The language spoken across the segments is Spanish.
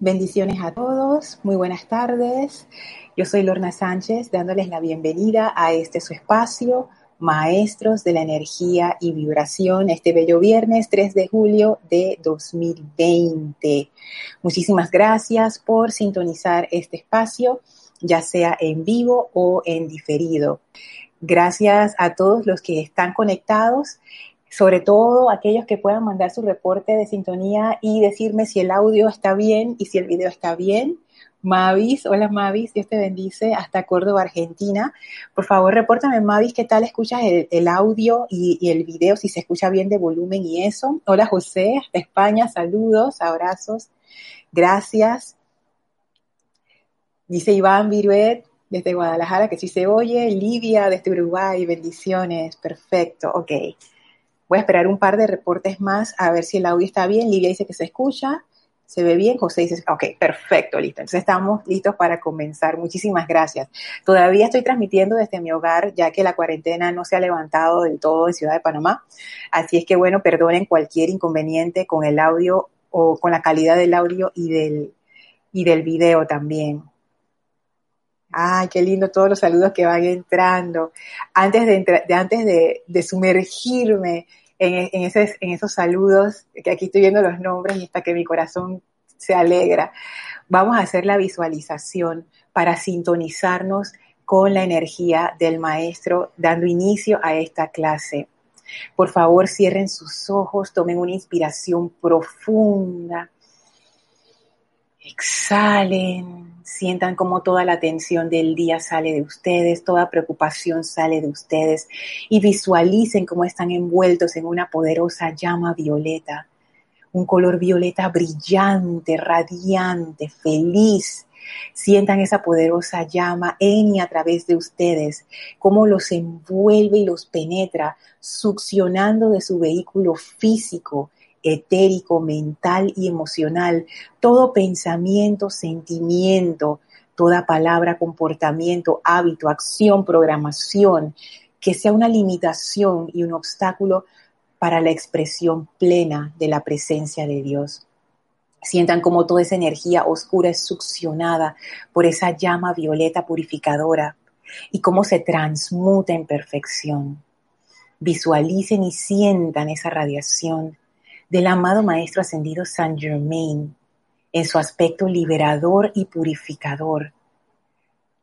Bendiciones a todos, muy buenas tardes. Yo soy Lorna Sánchez dándoles la bienvenida a este su espacio, Maestros de la Energía y Vibración, este bello viernes 3 de julio de 2020. Muchísimas gracias por sintonizar este espacio, ya sea en vivo o en diferido. Gracias a todos los que están conectados sobre todo aquellos que puedan mandar su reporte de sintonía y decirme si el audio está bien y si el video está bien. Mavis, hola Mavis, Dios te bendice, hasta Córdoba, Argentina. Por favor, repórtame Mavis, ¿qué tal escuchas el, audio y, y, el video, si se escucha bien de volumen y eso? Hola José, hasta España, saludos, abrazos, gracias. Dice Iván Viruet, desde Guadalajara, que sí se oye. Lidia, desde Uruguay, bendiciones, perfecto, ok. Voy a esperar un par de reportes más a ver si el audio está bien. Lilia dice que se escucha, se ve bien. José dice, ok, perfecto, listo. Entonces estamos listos para comenzar. Muchísimas gracias. Todavía estoy transmitiendo desde mi hogar, ya que la cuarentena no se ha levantado del todo en Ciudad de Panamá. Así es que, bueno, perdonen cualquier inconveniente con el audio o con la calidad del audio y del, y del video también. Ay, qué lindo todos los saludos que van entrando. Antes de, antes de, sumergirme en, en, esos saludos, que aquí estoy viendo los nombres y hasta que mi corazón se alegra, vamos a hacer la visualización para sintonizarnos con la energía del maestro dando inicio a esta clase. Por favor, cierren sus ojos, tomen una inspiración profunda Exhalen, sientan como toda la tensión del día sale de ustedes, toda preocupación sale de ustedes y visualicen cómo están envueltos en una poderosa llama violeta, un color violeta brillante, radiante, feliz. Sientan esa poderosa llama en y a través de ustedes, cómo los envuelve y los penetra, succionando de su vehículo físico, etérico, mental y emocional, todo pensamiento, sentimiento, toda palabra, comportamiento, hábito, acción, programación, que sea una limitación y un obstáculo para la expresión plena de la presencia de Dios. Sientan como toda esa energía oscura es succionada por esa llama violeta purificadora y cómo se transmuta en perfección. Visualicen y sientan esa radiación del amado Maestro Ascendido Saint Germain en su aspecto liberador y purificador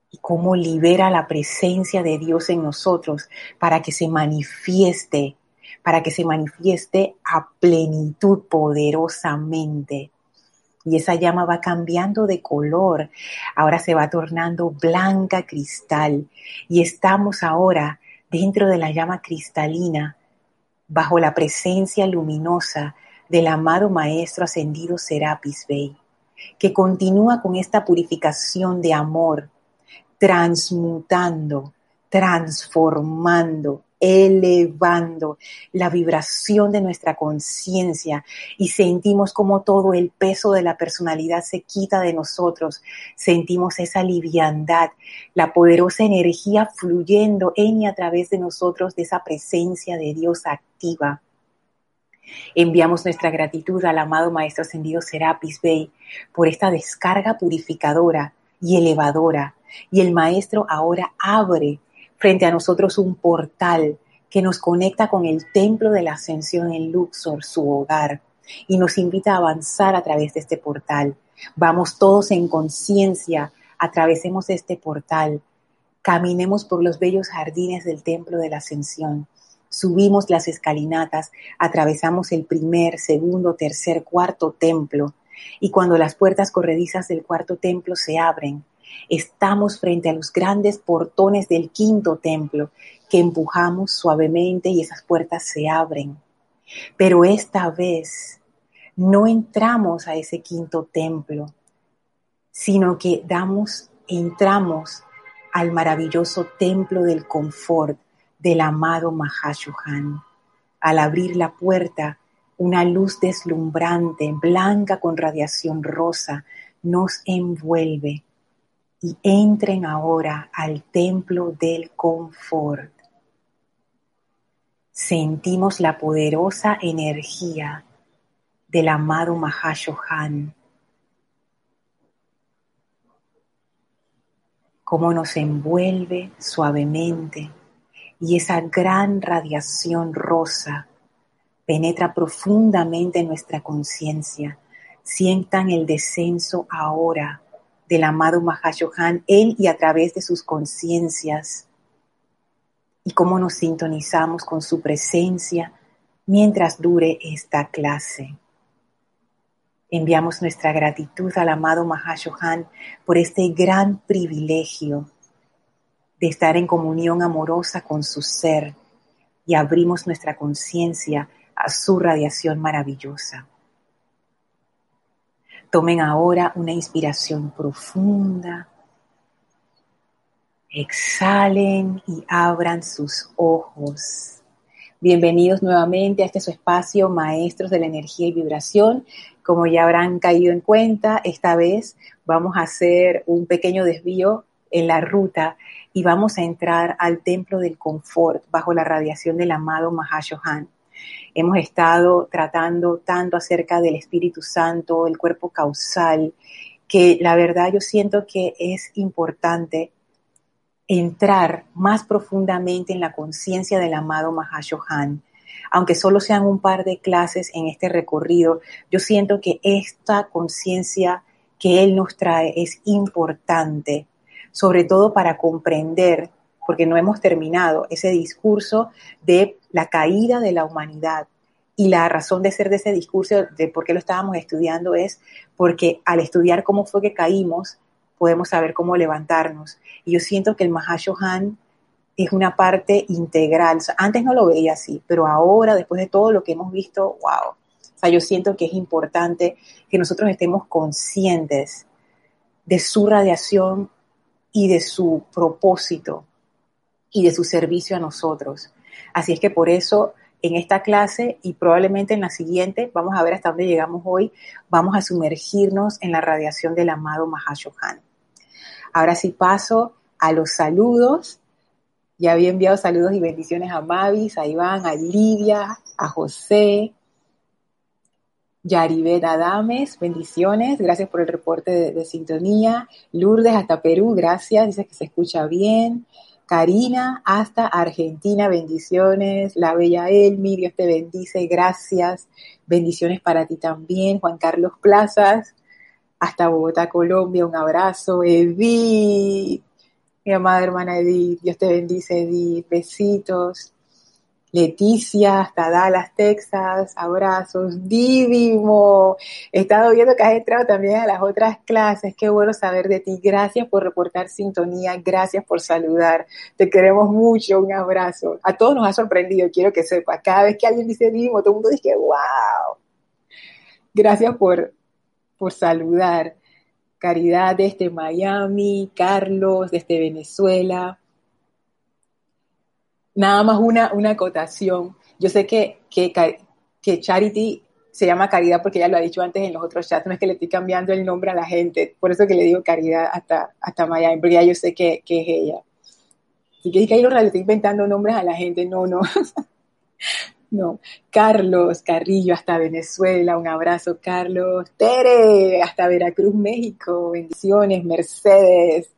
y cómo libera la presencia de Dios en nosotros para que se manifieste, para que se manifieste a plenitud poderosamente. Y esa llama va cambiando de color, ahora se va tornando blanca cristal y estamos ahora dentro de la llama cristalina bajo la presencia luminosa del amado Maestro Ascendido Serapis Bey, que continúa con esta purificación de amor, transmutando, transformando, elevando la vibración de nuestra conciencia y sentimos como todo el peso de la personalidad se quita de nosotros, sentimos esa liviandad, la poderosa energía fluyendo en y a través de nosotros de esa presencia de Dios activa. Enviamos nuestra gratitud al amado Maestro Ascendido Serapis Bey por esta descarga purificadora y elevadora. Y el Maestro ahora abre frente a nosotros un portal que nos conecta con el templo de la ascensión en Luxor, su hogar, y nos invita a avanzar a través de este portal. Vamos todos en conciencia, atravesemos este portal, caminemos por los bellos jardines del templo de la ascensión, subimos las escalinatas, atravesamos el primer, segundo, tercer, cuarto templo, y cuando las puertas corredizas del cuarto templo se abren, Estamos frente a los grandes portones del quinto templo que empujamos suavemente y esas puertas se abren. Pero esta vez no entramos a ese quinto templo, sino que damos, entramos al maravilloso templo del confort del amado Mahashohan. Al abrir la puerta, una luz deslumbrante, blanca con radiación rosa, nos envuelve y entren ahora al templo del confort. Sentimos la poderosa energía del amado Mahashohan. Cómo nos envuelve suavemente y esa gran radiación rosa penetra profundamente en nuestra conciencia. Sientan el descenso ahora del amado Mahashohan, él y a través de sus conciencias, y cómo nos sintonizamos con su presencia mientras dure esta clase. Enviamos nuestra gratitud al amado Mahashohan por este gran privilegio de estar en comunión amorosa con su ser y abrimos nuestra conciencia a su radiación maravillosa. Tomen ahora una inspiración profunda. Exhalen y abran sus ojos. Bienvenidos nuevamente a este su espacio, Maestros de la Energía y Vibración. Como ya habrán caído en cuenta, esta vez vamos a hacer un pequeño desvío en la ruta y vamos a entrar al Templo del Confort bajo la radiación del amado Mahashohan. Hemos estado tratando tanto acerca del Espíritu Santo, el cuerpo causal, que la verdad yo siento que es importante entrar más profundamente en la conciencia del amado Mahashohan. Aunque solo sean un par de clases en este recorrido, yo siento que esta conciencia que Él nos trae es importante, sobre todo para comprender, porque no hemos terminado, ese discurso de la caída de la humanidad. Y la razón de ser de ese discurso, de por qué lo estábamos estudiando, es porque al estudiar cómo fue que caímos, podemos saber cómo levantarnos. Y yo siento que el Mahashohan es una parte integral. antes no lo veía así, pero ahora, después de todo lo que hemos visto, wow. O sea, yo siento que es importante que nosotros estemos conscientes de su radiación y de su propósito y de su servicio a nosotros. Así es que por eso en esta clase y probablemente en la siguiente, vamos a ver hasta dónde llegamos hoy, vamos a sumergirnos en la radiación del amado Mahashohan. Ahora sí paso a los saludos. Ya había enviado saludos y bendiciones a Mavis, a Iván, a Lidia, a José, Yaribet Adames, bendiciones, gracias por el reporte de, de, sintonía. Lourdes hasta Perú, gracias, dice que se escucha bien. Karina hasta Argentina, bendiciones. La bella Elmi, Dios te bendice, gracias. Bendiciones para ti también. Juan Carlos Plazas, hasta Bogotá, Colombia. Un abrazo. Edith, mi amada hermana Edith, Dios te bendice, Edith. Besitos. Leticia, hasta Dallas, Texas, abrazos, divimo. He estado viendo que has entrado también a las otras clases, qué bueno saber de ti. Gracias por reportar sintonía, gracias por saludar. Te queremos mucho, un abrazo. A todos nos ha sorprendido, quiero que sepa. Cada vez que alguien dice divimo, todo el mundo dice, wow. Gracias por, por saludar. Caridad desde Miami, Carlos desde Venezuela. Nada más una, una acotación. Yo sé que, que, que Charity se llama Caridad porque ella lo ha dicho antes en los otros chats, no es que le estoy cambiando el nombre a la gente, por eso que le digo Caridad hasta, hasta Miami, porque ya yo sé que, que es ella. Así que ahí le estoy inventando nombres a la gente, no, no. No, Carlos Carrillo hasta Venezuela, un abrazo Carlos, Tere hasta Veracruz, México, bendiciones, Mercedes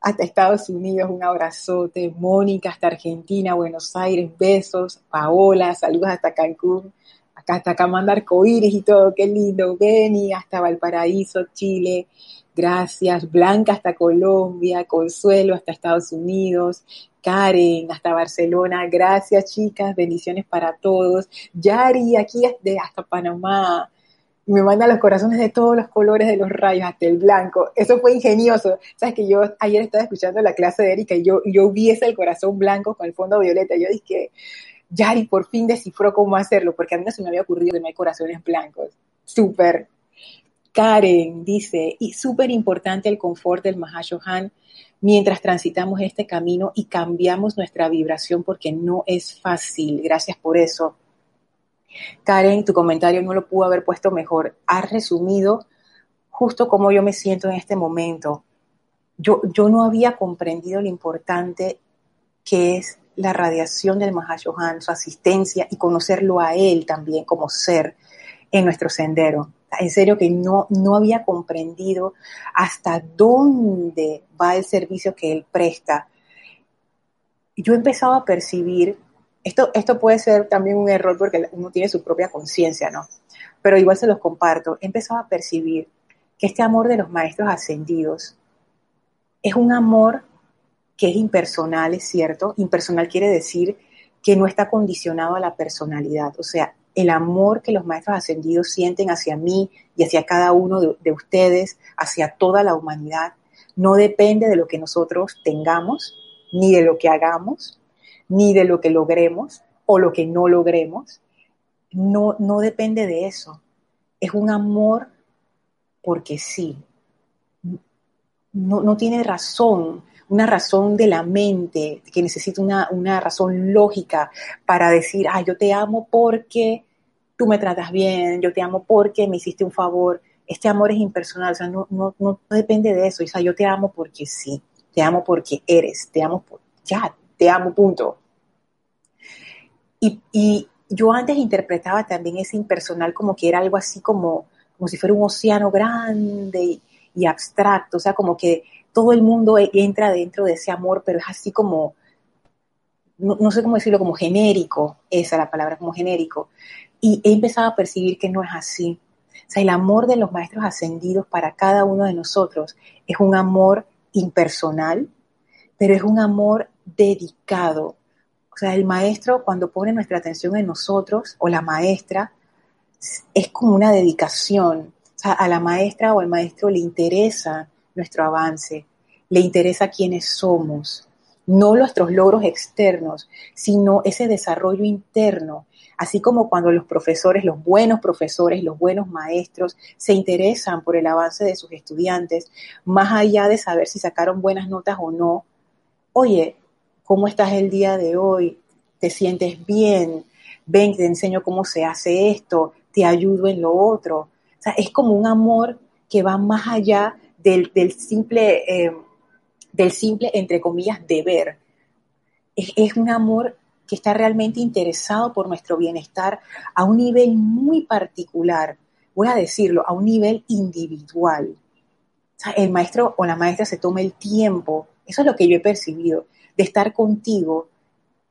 hasta Estados Unidos, un abrazote, Mónica hasta Argentina, Buenos Aires, besos, Paola, saludos hasta Cancún, acá hasta acá arcoíris y todo, qué lindo, Beni hasta Valparaíso, Chile, gracias, Blanca hasta Colombia, Consuelo hasta Estados Unidos, Karen, hasta Barcelona, gracias chicas, bendiciones para todos. Yari, aquí hasta Panamá, me manda los corazones de todos los colores de los rayos, hasta el blanco. Eso fue ingenioso. Sabes que yo ayer estaba escuchando la clase de Erika y yo, yo vi ese el corazón blanco con el fondo violeta. Yo dije, Yari por fin descifró cómo hacerlo, porque a mí no se me había ocurrido que no hay corazones blancos. Súper. Karen dice, y súper importante el confort del Mahashohan mientras transitamos este camino y cambiamos nuestra vibración porque no es fácil. Gracias por eso. Karen, tu comentario no lo pudo haber puesto mejor. Has resumido justo cómo yo me siento en este momento. Yo, yo no había comprendido lo importante que es la radiación del Mahashohan, su asistencia y conocerlo a él también como ser en nuestro sendero. En serio que no, no había comprendido hasta dónde va el servicio que él presta. Yo he empezado a percibir, esto, esto puede ser también un error porque uno tiene su propia conciencia, ¿no? Pero igual se los comparto. He empezado a percibir que este amor de los maestros ascendidos es un amor que es impersonal, es cierto. Impersonal quiere decir que no está condicionado a la personalidad. O sea, el amor que los maestros ascendidos sienten hacia mí y hacia cada uno de, ustedes, hacia toda la humanidad, no depende de lo que nosotros tengamos, ni de lo que hagamos, ni de lo que logremos o lo que no logremos. No, no depende de eso. Es un amor porque sí. No, no tiene razón una razón de la mente, que necesita una, razón lógica para decir, ah, yo te amo porque tú me tratas bien, yo te amo porque me hiciste un favor. Este amor es impersonal, o sea, no, no, no depende de eso. O sea, yo te amo porque sí, te amo porque eres, te amo por, ya, te amo, punto. Y, yo antes interpretaba también ese impersonal como que era algo así como, como si fuera un océano grande y, abstracto, o sea, como que todo el mundo e, entra dentro de ese amor, pero es así como, no, sé cómo decirlo, como genérico, esa es la palabra, como genérico. Y he empezado a percibir que no es así. O sea, el amor de los maestros ascendidos para cada uno de nosotros es un amor impersonal, pero es un amor dedicado. O sea, el maestro cuando pone nuestra atención en nosotros o la maestra es como una dedicación. O sea, a la maestra o al maestro le interesa nuestro avance, le interesa quiénes somos, no nuestros logros externos, sino ese desarrollo interno, así como cuando los profesores, los buenos profesores, los buenos maestros se interesan por el avance de sus estudiantes, más allá de saber si sacaron buenas notas o no, oye, ¿cómo estás el día de hoy? ¿Te sientes bien? Ven, te enseño cómo se hace esto, te ayudo en lo otro. O sea, es como un amor que va más allá del, simple, eh, del simple, entre comillas, deber. Es, es un amor que está realmente interesado por nuestro bienestar a un nivel muy particular, voy a decirlo, a un nivel individual. O sea, el maestro o la maestra se toma el tiempo, eso es lo que yo he percibido, de estar contigo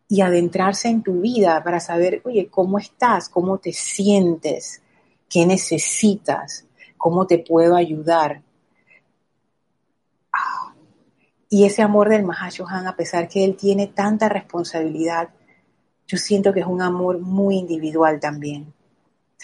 y adentrarse en tu vida para saber, oye, ¿cómo estás? ¿Cómo te sientes? ¿Qué necesitas? ¿Cómo te puedo ayudar? Y ese amor del Mahashohan, a pesar que él tiene tanta responsabilidad, yo siento que es un amor muy individual también.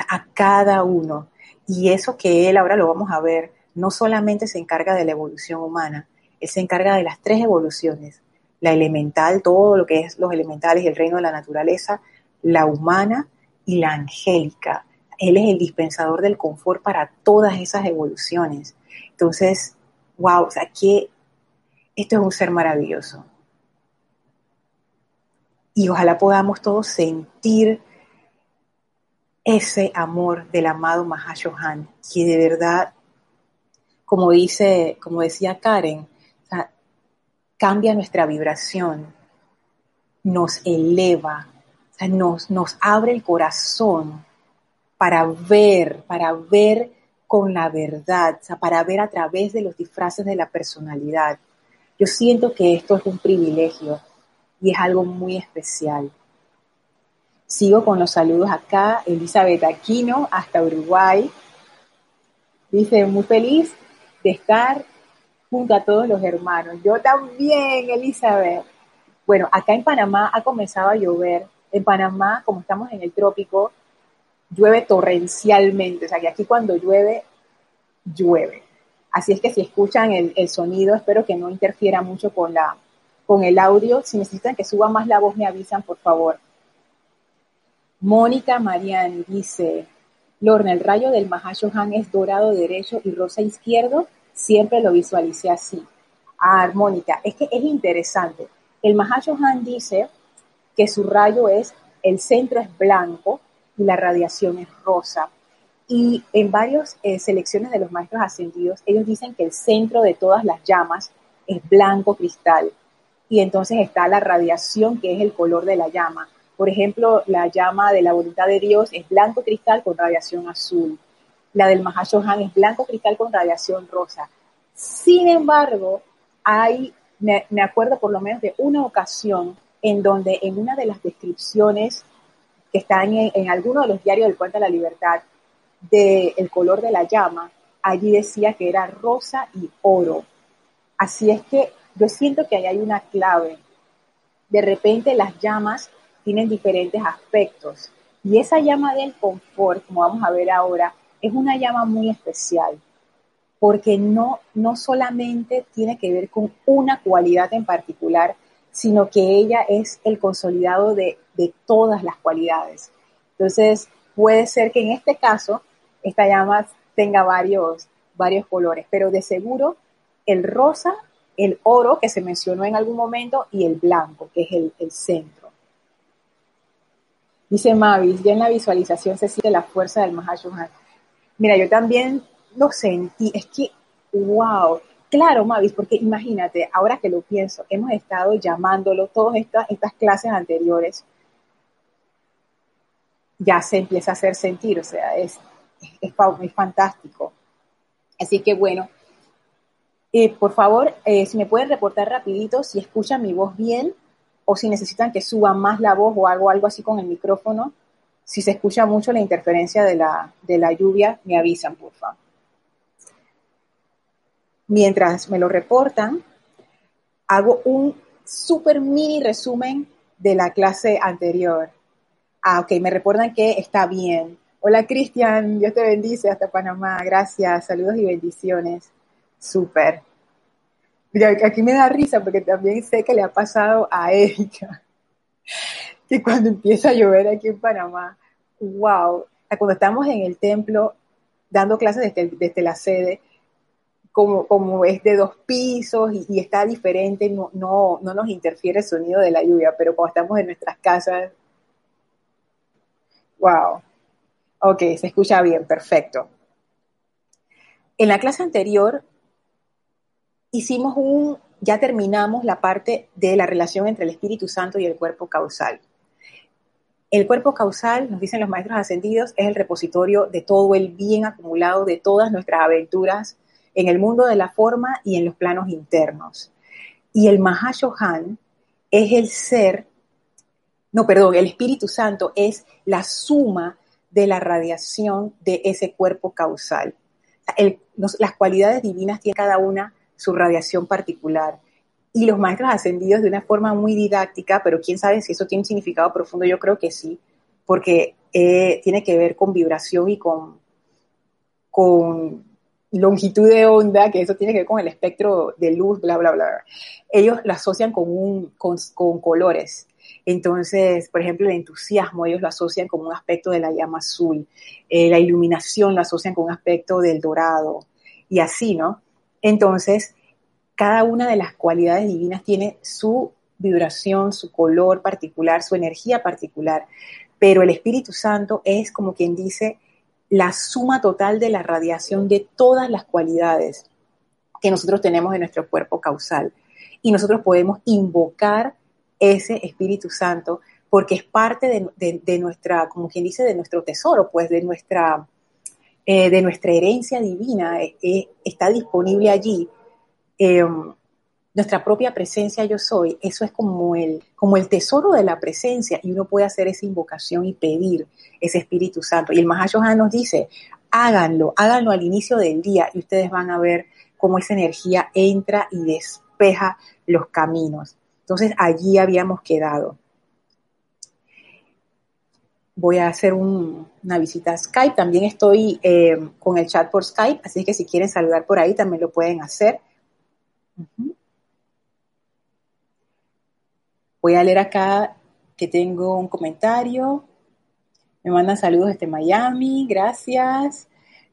a cada uno. Y eso que él, ahora lo vamos a ver, no solamente se encarga de la evolución humana, él se encarga de las tres evoluciones. La elemental, todo lo que es los elementales el reino de la naturaleza, la humana y la angélica. Él es el dispensador del confort para todas esas evoluciones. Entonces, wow, o sea, qué, esto es un ser maravilloso. Y ojalá podamos todos sentir ese amor del amado Mahashohan, que de verdad, como dice, como decía Karen, cambia nuestra vibración, nos eleva, nos, nos abre el corazón para ver, para ver con la verdad, para ver a través de los disfraces de la personalidad. Yo siento que esto es un privilegio y es algo muy especial. Sigo con los saludos acá. Elizabeth Aquino, hasta Uruguay. Dice, muy feliz de estar junto a todos los hermanos. Yo también, Elizabeth. Bueno, acá en Panamá ha comenzado a llover. En Panamá, como estamos en el trópico, llueve torrencialmente. O sea, que aquí cuando llueve, llueve. Así es que si escuchan el, sonido, espero que no interfiera mucho con, la, con el audio. Si necesitan que suba más la voz, me avisan, por favor. Mónica Mariani dice, Lorna, el rayo del Mahashohan es dorado derecho y rosa izquierdo. Siempre lo visualicé así. Ah, Mónica, es que es interesante. El Mahashohan dice que su rayo es, el centro es blanco y la radiación es rosa. Y en varias eh, selecciones de los maestros ascendidos, ellos dicen que el centro de todas las llamas es blanco cristal. Y entonces está la radiación, que es el color de la llama. Por ejemplo, la llama de la voluntad de Dios es blanco cristal con radiación azul. La del Mahashohan es blanco cristal con radiación rosa. Sin embargo, hay, me, acuerdo por lo menos de una ocasión en donde en una de las descripciones que están en, en alguno de los diarios del Puente de la Libertad, del color de la llama, allí decía que era rosa y oro. Así es que yo siento que ahí hay una clave. De repente las llamas tienen diferentes aspectos y esa llama del confort, como vamos a ver ahora, es una llama muy especial porque no, no solamente tiene que ver con una cualidad en particular, sino que ella es el consolidado de, de todas las cualidades. Entonces, puede ser que en este caso esta llama tenga varios, varios colores, pero de seguro el rosa, el oro que se mencionó en algún momento y el blanco, que es el, centro. Dice Mavis, ya en la visualización se siente la fuerza del Mahashohan. Mira, yo también lo sentí, es que, wow, claro, Mavis, porque imagínate, ahora que lo pienso, hemos estado llamándolo todas estas, estas clases anteriores, ya se empieza a hacer sentir, o sea, es, es, es fantástico. Así que bueno, eh, por favor, eh, si me pueden reportar rapidito si escuchan mi voz bien o si necesitan que suba más la voz o algo, algo así con el micrófono. Si se escucha mucho la interferencia de la, de la lluvia, me avisan, por favor. Mientras me lo reportan, hago un super mini resumen de la clase anterior. Ah, ok, me reportan que está bien. Hola Cristian, Dios te bendice hasta Panamá. Gracias, saludos y bendiciones. Súper. Mira, aquí me da risa porque también sé que le ha pasado a Erika, que cuando empieza a llover aquí en Panamá, wow, cuando estamos en el templo dando clases desde, la sede, como, como, es de dos pisos y, y, está diferente, no, no, no nos interfiere el sonido de la lluvia, pero cuando estamos en nuestras casas, wow, Ok, se escucha bien, perfecto. En la clase anterior hicimos un, ya terminamos la parte de la relación entre el Espíritu Santo y el cuerpo causal. El cuerpo causal, nos dicen los maestros ascendidos, es el repositorio de todo el bien acumulado de todas nuestras aventuras en el mundo de la forma y en los planos internos. Y el Mahashohan es el ser, no, perdón, el Espíritu Santo es la suma de la radiación de ese cuerpo causal. las cualidades divinas tienen cada una su radiación particular. Y los maestros ascendidos de una forma muy didáctica, pero quién sabe si eso tiene un significado profundo, yo creo que sí, porque eh, tiene que ver con vibración y con, con longitud de onda, que eso tiene que ver con el espectro de luz, bla, bla, bla. Ellos lo asocian con, un, con, con colores. Entonces, por ejemplo, el entusiasmo ellos lo asocian con un aspecto de la llama azul, eh, la iluminación lo asocian con un aspecto del dorado y así, ¿no? Entonces, cada una de las cualidades divinas tiene su vibración, su color particular, su energía particular, pero el Espíritu Santo es como quien dice la suma total de la radiación de todas las cualidades que nosotros tenemos en nuestro cuerpo causal. Y nosotros podemos invocar ese Espíritu Santo, porque es parte de, nuestra, como quien dice, de nuestro tesoro, pues de nuestra, eh, de nuestra herencia divina, eh, eh, está disponible allí. Em, nuestra propia presencia yo soy, eso es como el, como el tesoro de la presencia y uno puede hacer esa invocación y pedir ese Espíritu Santo. Y el Mahashohan nos dice, háganlo, háganlo al inicio del día y ustedes van a ver cómo esa energía entra y despeja los caminos. Entonces allí habíamos quedado. Voy a hacer una visita a Skype. También estoy eh, con el chat por Skype, así que si quieren saludar por ahí también lo pueden hacer. Voy a leer acá que tengo un comentario. Me mandan saludos desde Miami, gracias.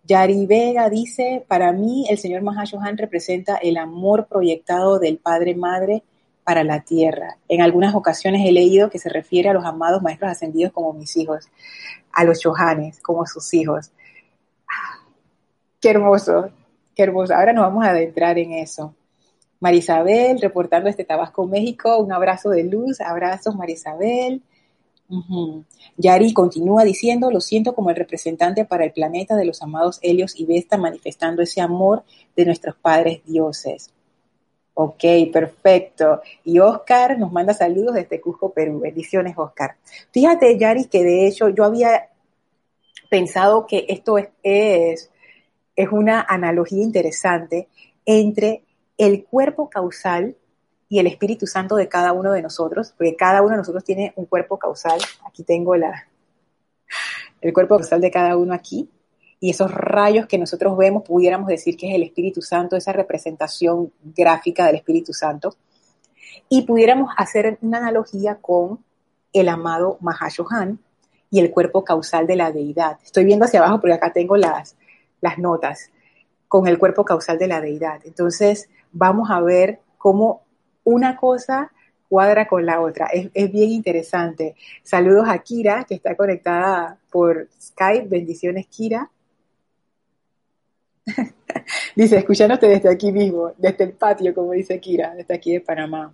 Yari Vega dice, para mí el señor Mahashohan representa el amor proyectado del Padre Madre para la tierra. En algunas ocasiones he leído que se refiere a los amados maestros ascendidos como mis hijos, a los chohanes como sus hijos. Qué hermoso, qué hermoso. Ahora nos vamos a adentrar en eso. Marisabel, reportando desde Tabasco, México, un abrazo de luz, abrazos Marisabel. Yari continúa diciendo, lo siento como el representante para el planeta de los amados Helios y Vesta manifestando ese amor de nuestros padres dioses. Ok, perfecto. Y Oscar nos manda saludos desde Cusco, Perú. Bendiciones, Oscar. Fíjate, Yari, que de hecho yo había pensado que esto es, es, es una analogía interesante entre el cuerpo causal y el Espíritu Santo de cada uno de nosotros, porque cada uno de nosotros tiene un cuerpo causal. Aquí tengo la, el cuerpo causal de cada uno aquí. Y esos rayos que nosotros vemos, pudiéramos decir que es el Espíritu Santo, esa representación gráfica del Espíritu Santo. Y pudiéramos hacer una analogía con el amado Mahashohan y el cuerpo causal de la deidad. Estoy viendo hacia abajo porque acá tengo las, las notas con el cuerpo causal de la deidad. Entonces, vamos a ver cómo una cosa cuadra con la otra. Es, bien interesante. Saludos a Kira, que está conectada por Skype. Bendiciones, Kira. dice, escuchándote desde aquí mismo, desde el patio, como dice Kira, desde aquí de Panamá.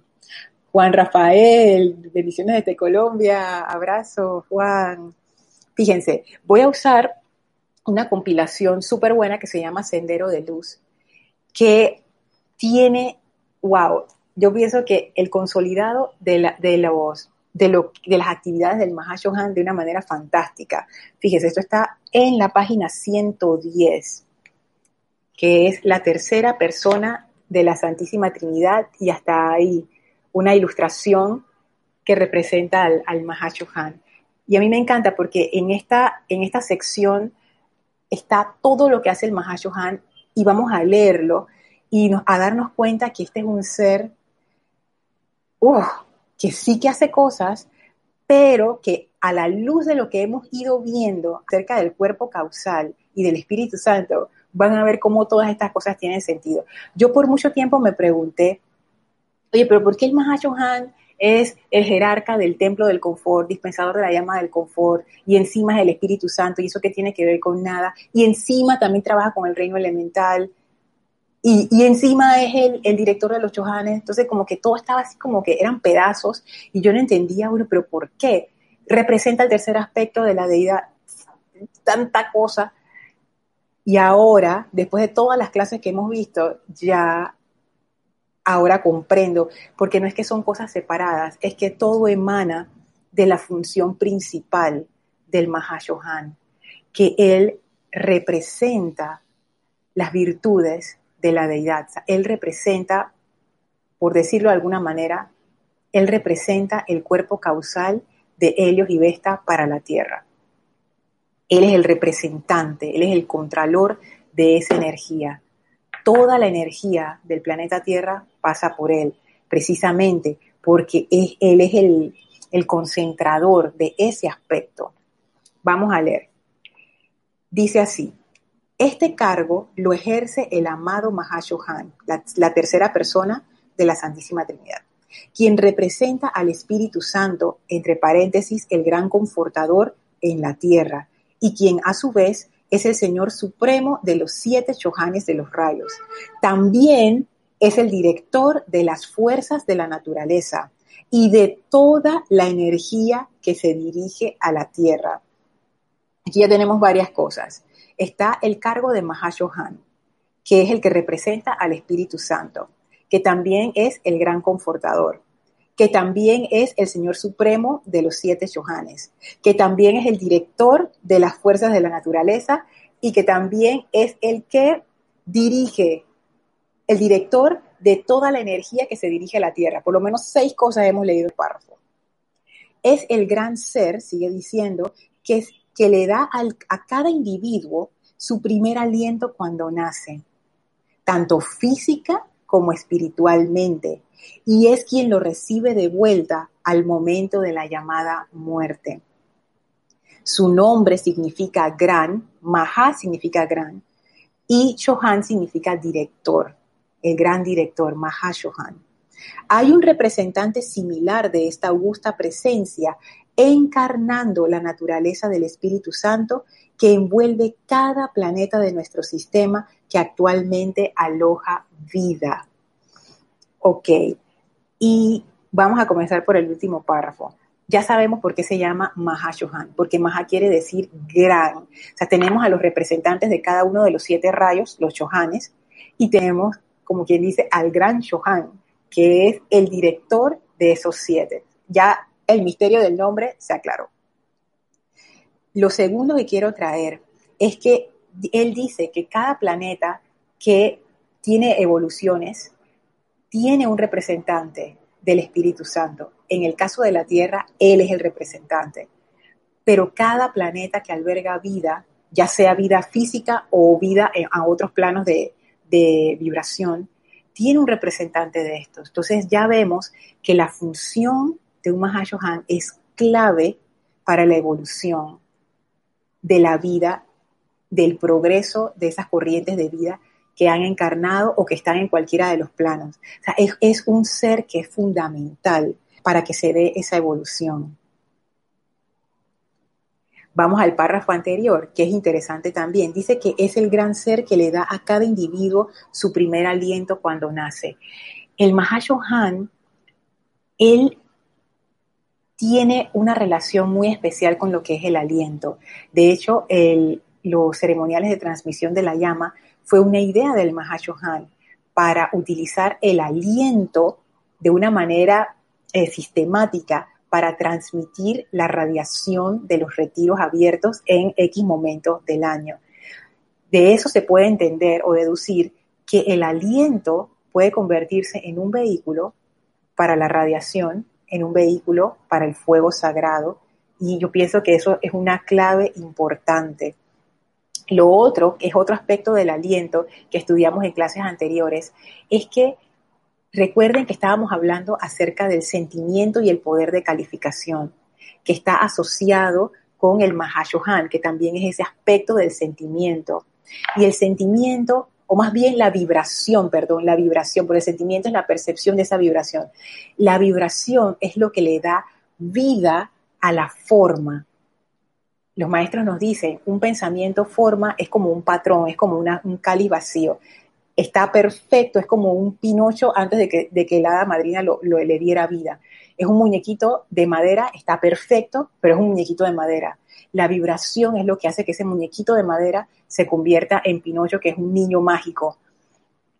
Juan Rafael, bendiciones desde Colombia, abrazo, Juan. Fíjense, voy a usar una compilación súper buena que se llama Sendero de Luz, que tiene, wow, yo pienso que el consolidado de, la, de, los, de, lo, de las actividades del Mahashohan de una manera fantástica. Fíjese, esto está en la página 110, que es la tercera persona de la Santísima Trinidad y hasta ahí una ilustración que representa al, al. Y a mí me encanta porque en esta, en esta sección está todo lo que hace el Mahashohan y vamos a leerlo y a darnos cuenta que este es un ser que sí que hace cosas, pero que a la luz de lo que hemos ido viendo acerca del cuerpo causal y del Espíritu Santo, van a ver cómo todas estas cosas tienen sentido. Yo por mucho tiempo me pregunté, oye, pero ¿por qué el Mahashohan es el jerarca del templo del confort, dispensador de la llama del confort, y encima es el Espíritu Santo, y eso que tiene que ver con nada, y encima también trabaja con el reino elemental, y, encima es el, el, director de los Chohanes, entonces como que todo estaba así como que eran pedazos y yo no entendía, bueno, pero ¿por qué? Representa el tercer aspecto de la deidad, tanta cosa. Y ahora, después de todas las clases que hemos visto, ya ahora comprendo, porque no es que son cosas separadas, es que todo emana de la función principal del Mahashohan, que él representa las virtudes de la deidad. él representa, por decirlo de alguna manera, él representa el cuerpo causal de Helios y Vesta para la Tierra. Él es el representante, él es el contralor de esa energía. Toda la energía del planeta Tierra pasa por él, precisamente porque él es el, el concentrador de ese aspecto. Vamos a leer. Dice así, este cargo lo ejerce el amado Mahashohan, la, la tercera persona de la Santísima Trinidad, quien representa al Espíritu Santo, entre paréntesis, el gran confortador en la tierra, y quien a su vez es el Señor Supremo de los siete Chohanes de los rayos. También es el director de las fuerzas de la naturaleza y de toda la energía que se dirige a la tierra. Aquí ya tenemos varias cosas está el cargo de Mahashohan, que es el que representa al Espíritu Santo, que también es el gran confortador, que también es el Señor Supremo de los siete Shohanes, que también es el director de las fuerzas de la naturaleza y que también es el que dirige, el director de toda la energía que se dirige a la Tierra. Por lo menos seis cosas hemos leído el párrafo. Es el gran ser, sigue diciendo, que es que le da a cada individuo su primer aliento cuando nace, tanto física como espiritualmente, y es quien lo recibe de vuelta al momento de la llamada muerte. Su nombre significa gran, Maha significa gran, y Shohan significa director, el gran director, Maha Shohan. Hay un representante similar de esta augusta presencia encarnando la naturaleza del Espíritu Santo que envuelve cada planeta de nuestro sistema que actualmente aloja vida. Ok, y vamos a comenzar por el último párrafo. ya sabemos por qué se llama Mahashohan, porque Maha quiere decir gran. O sea, tenemos a los representantes de cada uno de los siete rayos, los Shohanes, y tenemos, como quien dice, al gran Shohan, que es el director de esos siete. Ya el misterio del nombre se aclaró. Lo segundo que quiero traer es que él dice que cada planeta que tiene evoluciones tiene un representante del Espíritu Santo. En el caso de la Tierra, Él es el representante. Pero cada planeta que alberga vida, ya sea vida física o vida a otros planos de, vibración, tiene un representante de estos. Entonces ya vemos que la función de un Mahashohan es clave para la evolución de la vida, del progreso de esas corrientes de vida que han encarnado o que están en cualquiera de los planos. Sea, es, un ser que es fundamental para que se dé esa evolución. Vamos al párrafo anterior, que es interesante también. Dice que es el gran ser que le da a cada individuo su primer aliento cuando nace. El Mahashohan, él tiene una relación muy especial con lo que es el aliento. De hecho, los ceremoniales de transmisión de la llama fue una idea del Mahashohan para utilizar el aliento de una manera eh, sistemática para transmitir la radiación de los retiros abiertos en X momentos del año. De eso se puede entender o deducir que el aliento puede convertirse en un vehículo para la radiación, en un vehículo para el fuego sagrado, y yo pienso que eso es una clave importante. Lo otro, que es otro aspecto del aliento que estudiamos en clases anteriores, es que recuerden que estábamos hablando acerca del sentimiento y el poder de calificación, que está asociado con el Mahashohan, que también es ese aspecto del sentimiento. Y el sentimiento, o más bien la vibración, perdón, la vibración, porque el sentimiento es la percepción de esa vibración. La vibración es lo que le da vida a la forma, los maestros nos dicen, un pensamiento forma es como un patrón, es como un cáliz vacío. Está perfecto, es como un pinocho antes de que, de que la hada madrina lo, le diera vida. Es un muñequito de madera, está perfecto, pero es un muñequito de madera. La vibración es lo que hace que ese muñequito de madera se convierta en Pinocho, que es un niño mágico.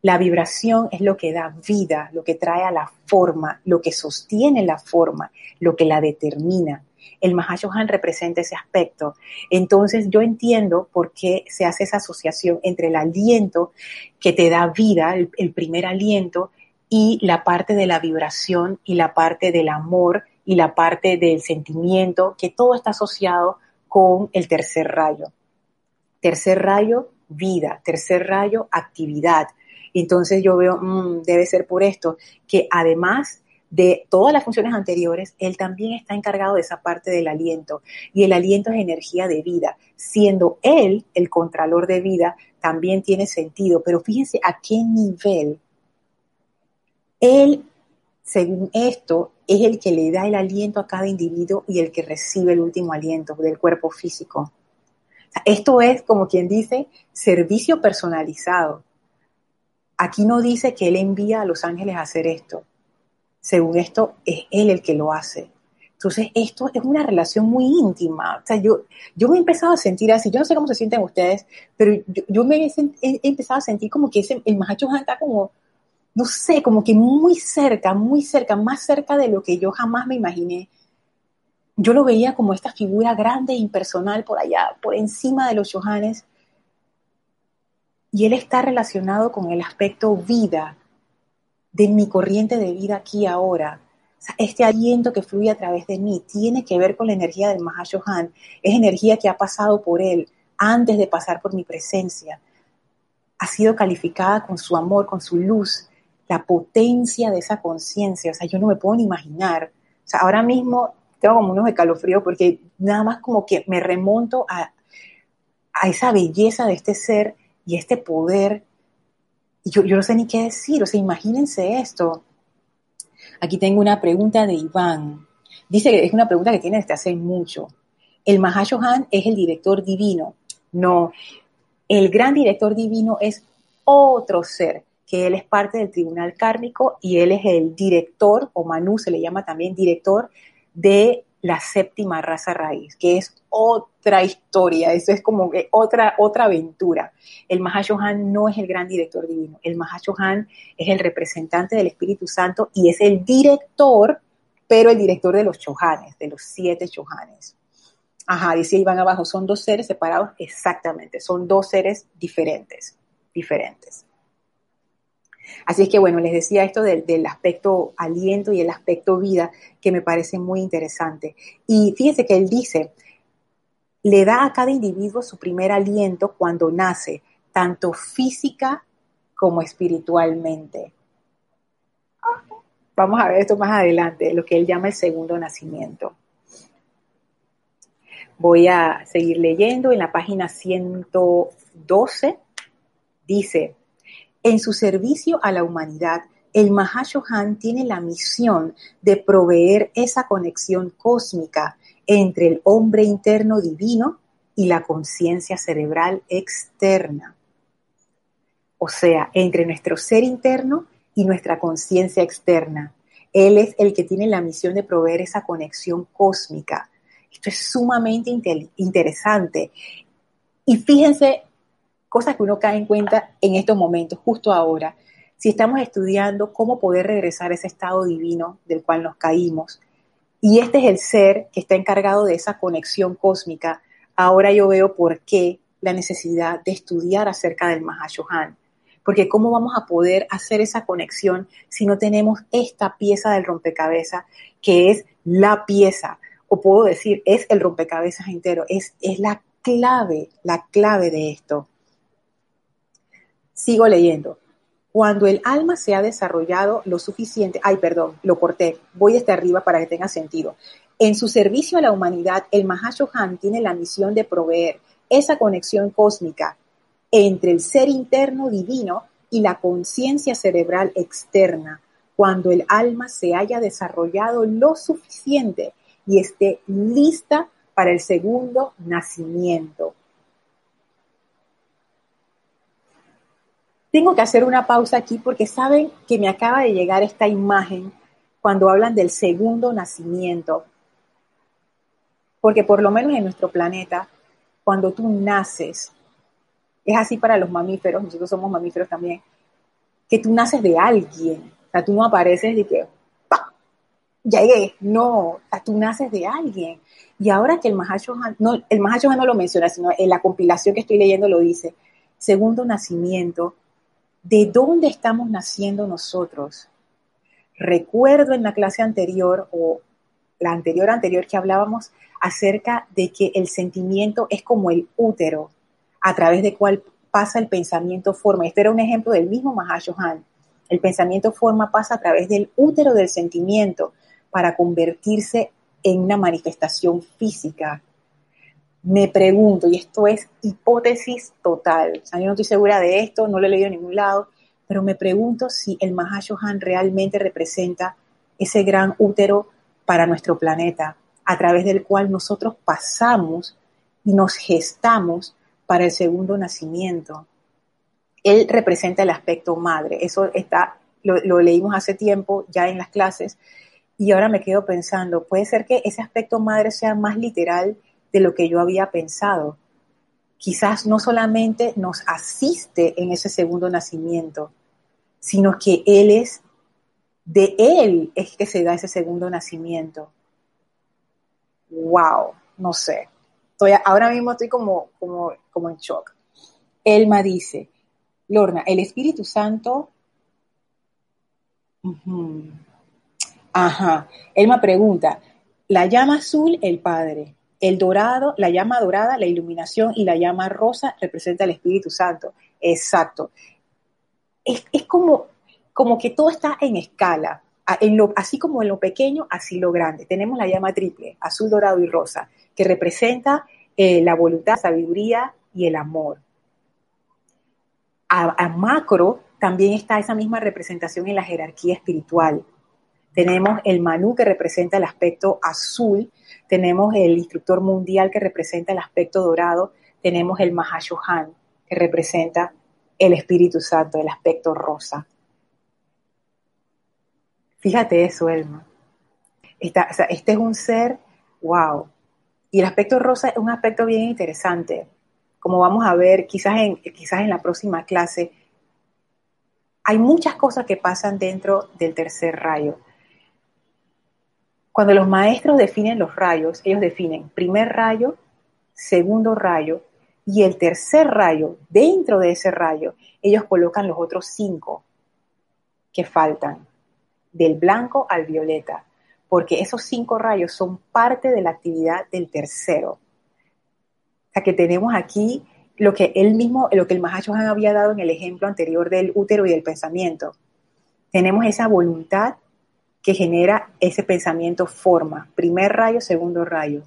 La vibración es lo que da vida, lo que trae a la forma, lo que sostiene la forma, lo que la determina el Mahashohan representa ese aspecto. Entonces yo entiendo por qué se hace esa asociación entre el aliento que te da vida, el, primer aliento, y la parte de la vibración y la parte del amor y la parte del sentimiento, que todo está asociado con el tercer rayo. Tercer rayo, vida. Tercer rayo, actividad. Entonces yo veo, mm, debe ser por esto, que además de todas las funciones anteriores, él también está encargado de esa parte del aliento. Y el aliento es energía de vida. Siendo él el contralor de vida, también tiene sentido. Pero fíjense a qué nivel. Él, según esto, es el que le da el aliento a cada individuo y el que recibe el último aliento del cuerpo físico. esto es, como quien dice, servicio personalizado. Aquí no dice que él envía a los ángeles a hacer esto según esto, es él el que lo hace. Entonces, esto es una relación muy íntima. O sea, yo, yo me he empezado a sentir así. Yo no sé cómo se sienten ustedes, pero yo, me he, empezado a sentir como que ese, el Mahacho está como, no sé, como que muy cerca, muy cerca, más cerca de lo que yo jamás me imaginé. Yo lo veía como esta figura grande e impersonal por allá, por encima de los Johannes. Y él está relacionado con el aspecto vida, de mi corriente de vida aquí ahora. este aliento que fluye a través de mí tiene que ver con la energía del Mahashohan. Es energía que ha pasado por él antes de pasar por mi presencia. Ha sido calificada con su amor, con su luz, la potencia de esa conciencia. O sea, yo no me puedo ni imaginar. O sea, ahora mismo tengo como unos escalofríos porque nada más como que me remonto a, a esa belleza de este ser y este poder yo, yo no sé ni qué decir, o sea, imagínense esto. Aquí tengo una pregunta de Iván. Dice que es una pregunta que tiene desde hace mucho. ¿El Mahashohan es el director divino? No, el gran director divino es otro ser, que él es parte del tribunal kármico y él es el director, o Manu se le llama también director, de la séptima raza raíz, que es otra historia, eso es como que otra, otra aventura. El Mahashohan no es el gran director divino, el Mahashohan es el representante del Espíritu Santo y es el director, pero el director de los Chohanes, de los siete Chohanes. Ajá, dice van abajo, son dos seres separados, exactamente, son dos seres diferentes, diferentes. Así es que bueno, les decía esto del, aspecto aliento y el aspecto vida, que me parece muy interesante. Y fíjense que él dice, le da a cada individuo su primer aliento cuando nace, tanto física como espiritualmente. Vamos a ver esto más adelante, lo que él llama el segundo nacimiento. Voy a seguir leyendo en la página 112. Dice, en su servicio a la humanidad, el Mahashohan tiene la misión de proveer esa conexión cósmica entre el hombre interno divino y la conciencia cerebral externa. O sea, entre nuestro ser interno y nuestra conciencia externa. Él es el que tiene la misión de proveer esa conexión cósmica. Esto es sumamente interesante. Y fíjense cosas que uno cae en cuenta en estos momentos, justo ahora. Si estamos estudiando cómo poder regresar a ese estado divino del cual nos caímos, y este es el ser que está encargado de esa conexión cósmica, ahora yo veo por qué la necesidad de estudiar acerca del Mahashohan. Porque cómo vamos a poder hacer esa conexión si no tenemos esta pieza del rompecabezas, que es la pieza, o puedo decir, es el rompecabezas entero, es, es la clave, la clave de esto. Sigo leyendo. Cuando el alma se ha desarrollado lo suficiente, ay, perdón, lo corté, voy hasta arriba para que tenga sentido. En su servicio a la humanidad, el Mahashohan tiene la misión de proveer esa conexión cósmica entre el ser interno divino y la conciencia cerebral externa, cuando el alma se haya desarrollado lo suficiente y esté lista para el segundo nacimiento. Tengo que hacer una pausa aquí porque saben que me acaba de llegar esta imagen cuando hablan del segundo nacimiento. Porque por lo menos en nuestro planeta, cuando tú naces, es así para los mamíferos, nosotros somos mamíferos también, que tú naces de alguien. O sea, tú no apareces de que, ¡pa! Ya llegué. No, o sea, tú naces de alguien. Y ahora que el Mahashohan, no, no lo menciona, sino en la compilación que estoy leyendo lo dice, segundo nacimiento, ¿De dónde estamos naciendo nosotros? Recuerdo en la clase anterior o la anterior anterior que hablábamos acerca de que el sentimiento es como el útero a través de cual pasa el pensamiento forma. Este era un ejemplo del mismo Mahashohan. El pensamiento forma pasa a través del útero del sentimiento para convertirse en una manifestación física me pregunto, y esto es hipótesis total, yo no estoy segura de esto, no lo he leído en ningún lado, pero me pregunto si el Mahashohan realmente representa ese gran útero para nuestro planeta, a través del cual nosotros pasamos y nos gestamos para el segundo nacimiento. Él representa el aspecto madre, eso está, lo leímos hace tiempo ya en las clases, y ahora me quedo pensando, puede ser que ese aspecto madre sea más literal de lo que yo había pensado. Quizás no solamente nos asiste en ese segundo nacimiento, sino que Él es, de Él es que se da ese segundo nacimiento. ¡Wow! No sé. Estoy, ahora mismo estoy como, como, como en shock. Elma dice, Lorna, el Espíritu Santo. Ajá. Elma pregunta, la llama azul el Padre, el dorado, la llama dorada, la iluminación y la llama rosa representa el Espíritu Santo. Exacto. Es, como, como que todo está en escala. En lo, así como en lo pequeño, así lo grande. Tenemos la llama triple, azul, dorado y rosa, que representa eh, la voluntad, sabiduría y el amor. a macro también está esa misma representación en la jerarquía espiritual. Tenemos el Manú que representa el aspecto azul, tenemos el instructor mundial que representa el aspecto dorado, tenemos el Mahashohan que representa el Espíritu Santo, el aspecto rosa. Fíjate eso, Elma. este es un ser Wow. Y el aspecto rosa es un aspecto bien interesante. Como vamos a ver quizás en, quizás en la próxima clase, hay muchas cosas que pasan dentro del tercer rayo. Cuando los maestros definen los rayos, ellos definen primer rayo, segundo rayo y el tercer rayo. Dentro de ese rayo, ellos colocan los otros cinco que faltan, del blanco al violeta, porque esos cinco rayos son parte de la actividad del tercero. O sea que tenemos aquí lo que él mismo, lo que el Mahachohan había dado en el ejemplo anterior del útero y del pensamiento. Tenemos esa voluntad que genera ese pensamiento forma, primer rayo, segundo rayo.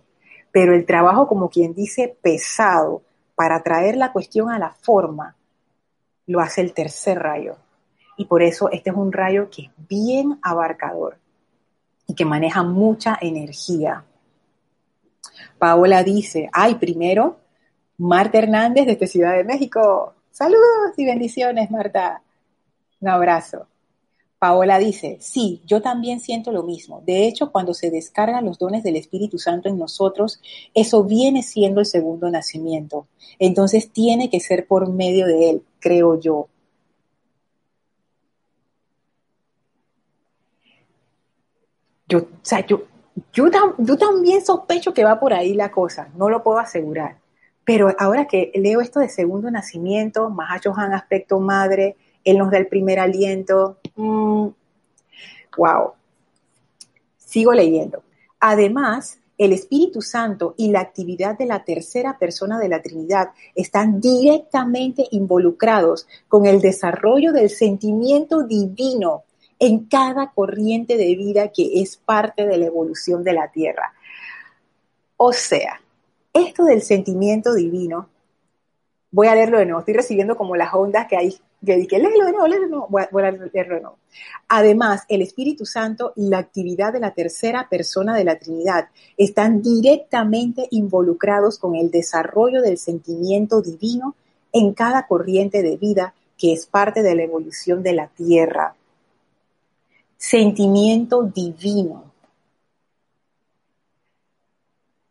Pero el trabajo, como quien dice, pesado para traer la cuestión a la forma, lo hace el tercer rayo. Y por eso este es un rayo que es bien abarcador y que maneja mucha energía. Paola dice, ay, primero, Marta Hernández desde Ciudad de México. Saludos y bendiciones, Marta. Un abrazo. Paola dice, sí, yo también siento lo mismo. De hecho, cuando se descargan los dones del Espíritu Santo en nosotros, eso viene siendo el segundo nacimiento. Entonces tiene que ser por medio de él, creo yo. Yo, o sea, yo, yo, yo también sospecho que va por ahí la cosa, no lo puedo asegurar. Pero ahora que leo esto de segundo nacimiento, Mahachohan aspecto madre, él nos da el primer aliento. wow. Mm, Sigo leyendo. Además, el Espíritu Santo y la actividad de la tercera persona de la Trinidad están directamente involucrados con el desarrollo del sentimiento divino en cada corriente de vida que es parte de la evolución de la Tierra. O sea, esto del sentimiento divino, voy a leerlo de nuevo, estoy recibiendo como las ondas que hay que dije, léelo. Además, el Espíritu Santo y la actividad de la tercera persona de la Trinidad están directamente involucrados con el desarrollo del sentimiento divino en cada corriente de vida que es parte de la evolución de la Tierra. Sentimiento divino.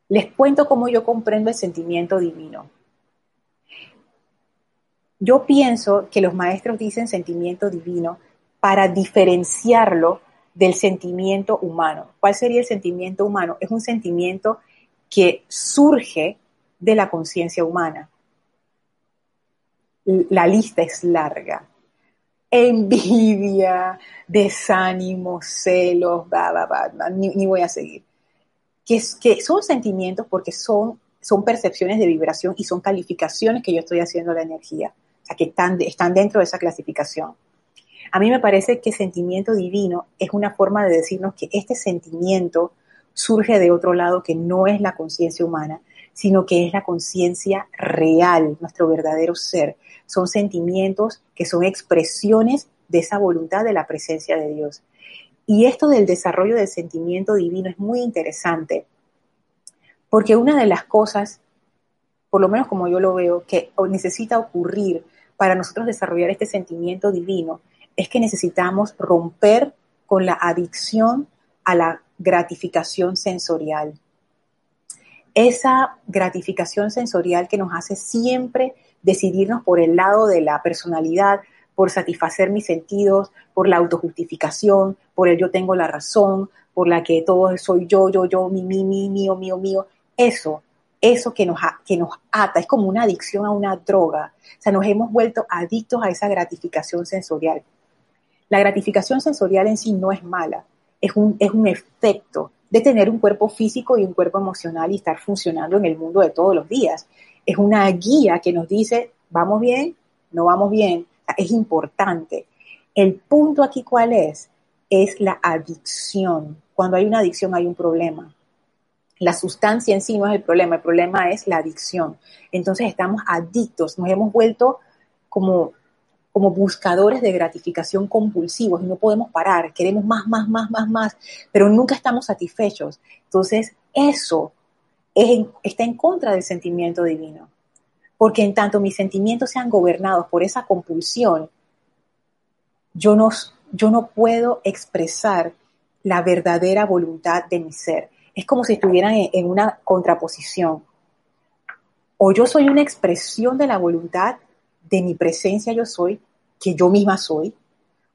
Les cuento cómo yo comprendo el sentimiento divino. Yo pienso que los maestros dicen sentimiento divino para diferenciarlo del sentimiento humano. ¿Cuál sería el sentimiento humano? Es un sentimiento que surge de la conciencia humana. La lista es larga. Envidia, desánimo, celos, ni, voy a seguir. Que, que son sentimientos porque son, son percepciones de vibración y son calificaciones que yo estoy haciendo de la energía que están, están dentro de esa clasificación. A mí me parece que sentimiento divino es una forma de decirnos que este sentimiento surge de otro lado que no es la conciencia humana, sino que es la conciencia real, nuestro verdadero ser. Son sentimientos que son expresiones de esa voluntad de la presencia de Dios. Y esto del desarrollo del sentimiento divino es muy interesante, porque una de las cosas, por lo menos como yo lo veo, que necesita ocurrir para nosotros desarrollar este sentimiento divino es que necesitamos romper con la adicción a la gratificación sensorial. Esa gratificación sensorial que nos hace siempre decidirnos por el lado de la personalidad, por satisfacer mis sentidos, por la autojustificación, por el yo tengo la razón, por la que todo soy yo, yo, yo, mi, mi, mi, mío, mío, mío. Eso eso que nos, que nos ata, es como una adicción a una droga. O sea, nos hemos vuelto adictos a esa gratificación sensorial. La gratificación sensorial en sí no es mala, es un, es un efecto de tener un cuerpo físico y un cuerpo emocional y estar funcionando en el mundo de todos los días. Es una guía que nos dice, vamos bien, no vamos bien, es importante. El punto aquí cuál es? Es la adicción. Cuando hay una adicción hay un problema. La sustancia en sí no es el problema, el problema es la adicción. Entonces estamos adictos, nos hemos vuelto como, como buscadores de gratificación compulsivos y no podemos parar, queremos más, más, más, más, más, pero nunca estamos satisfechos. Entonces eso está en contra del sentimiento divino, porque en tanto mis sentimientos sean gobernados por esa compulsión, yo no, yo no puedo expresar la verdadera voluntad de mi ser es como si estuvieran en una contraposición. O yo soy una expresión de la voluntad de mi presencia yo soy, que yo misma soy,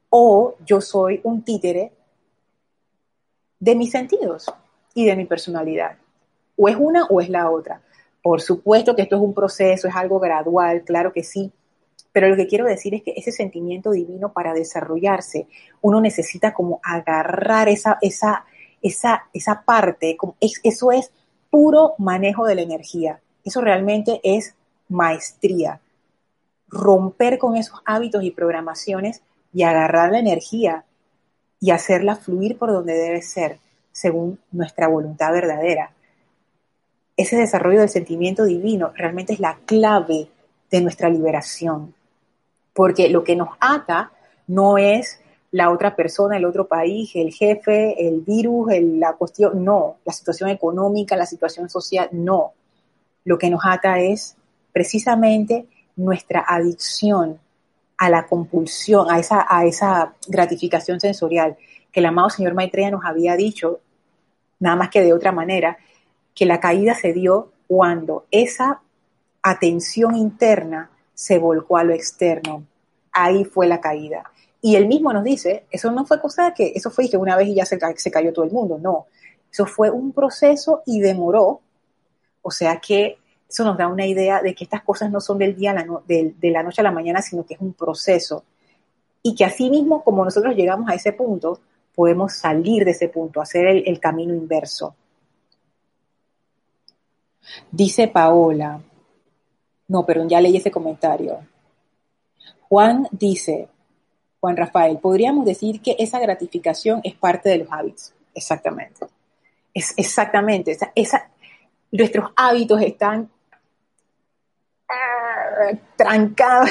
o yo soy un títere de mis sentidos y de mi personalidad. O es una o es la otra. Por supuesto que esto es un proceso, es algo gradual, claro que sí, pero lo que quiero decir es que ese sentimiento divino para desarrollarse, uno necesita como agarrar esa, esa, esa, esa parte, eso es puro manejo de la energía, eso realmente es maestría, romper con esos hábitos y programaciones y agarrar la energía y hacerla fluir por donde debe ser, según nuestra voluntad verdadera. Ese desarrollo del sentimiento divino realmente es la clave de nuestra liberación porque lo que nos ata no es la otra persona, el otro país, el jefe, el virus, la cuestión, no, la situación económica, la situación social, no. Lo que nos ata es precisamente nuestra adicción a la compulsión, a esa, gratificación sensorial, que el amado señor Maitreya nos había dicho, nada más que de otra manera, que la caída se dio cuando esa atención interna se volcó a lo externo. Ahí fue la caída. Y él mismo nos dice, eso no fue cosa que, eso fue que una vez y ya se, se cayó todo el mundo, no. Eso fue un proceso y demoró. O sea que eso nos da una idea de que estas cosas no son del día de, la noche a la mañana, sino que es un proceso. Y que así mismo, como nosotros llegamos a ese punto, podemos salir de ese punto, hacer el, el camino inverso. Dice Paola, no, pero ya leí ese comentario. Juan dice, Juan Rafael, podríamos decir que esa gratificación es parte de los hábitos. Exactamente. Es exactamente. Esa, nuestros hábitos están ah, trancados.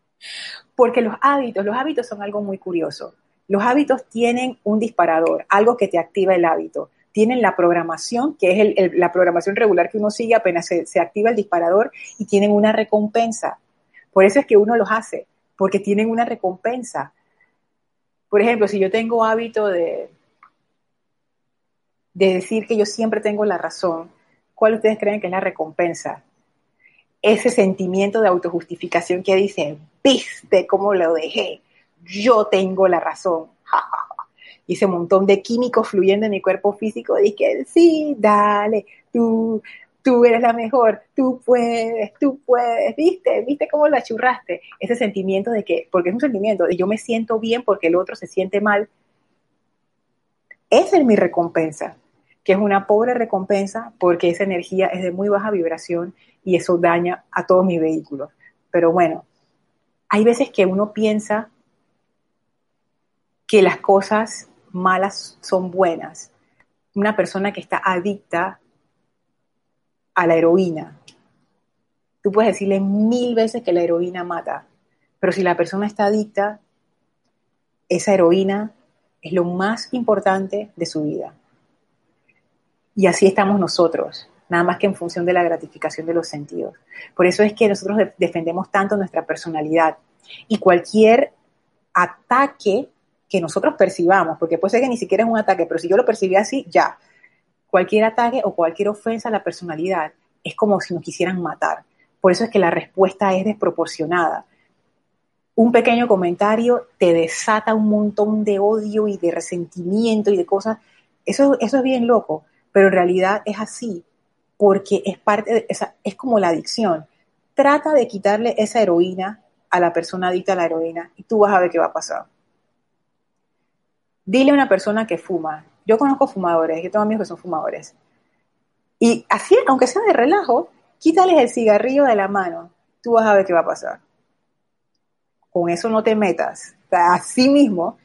Porque los hábitos, los hábitos son algo muy curioso. Los hábitos tienen un disparador, algo que te activa el hábito tienen la programación, que es la programación regular que uno sigue apenas se, activa el disparador y tienen una recompensa. Por eso es que uno los hace, porque tienen una recompensa. Por ejemplo, si yo tengo hábito de, de decir que yo siempre tengo la razón, ¿cuál ustedes creen que es la recompensa? Ese sentimiento de autojustificación que dice, viste cómo lo dejé, yo tengo la razón y ese montón de químicos fluyendo en mi cuerpo físico, dije, sí, dale, tú, tú eres la mejor, tú puedes, tú puedes, viste, viste cómo la churraste. Ese sentimiento de que, porque es un sentimiento de yo me siento bien porque el otro se siente mal, esa es mi recompensa, que es una pobre recompensa porque esa energía es de muy baja vibración y eso daña a todos mis vehículos. Pero bueno, hay veces que uno piensa que las cosas malas son buenas. Una persona que está adicta a la heroína. Tú puedes decirle mil veces que la heroína mata, pero si la persona está adicta, esa heroína es lo más importante de su vida. Y así estamos nosotros, nada más que en función de la gratificación de los sentidos. Por eso es que nosotros defendemos tanto nuestra personalidad y cualquier ataque que nosotros percibamos, porque puede ser que ni siquiera es un ataque, pero si yo lo percibí así, ya. Cualquier ataque o cualquier ofensa a la personalidad es como si nos quisieran matar. Por eso es que la respuesta es desproporcionada. Un pequeño comentario te desata un montón de odio y de resentimiento y de cosas. Eso, eso es bien loco, pero en realidad es así, porque es parte de, esa, es como la adicción. Trata de quitarle esa heroína a la persona adicta a la heroína y tú vas a ver qué va a pasar. Dile a una persona que fuma. Yo conozco fumadores, yo tengo amigos que son fumadores. Y así, aunque sea de relajo, quítales el cigarrillo de la mano. Tú vas a ver qué va a pasar. Con eso no te metas. así mismo,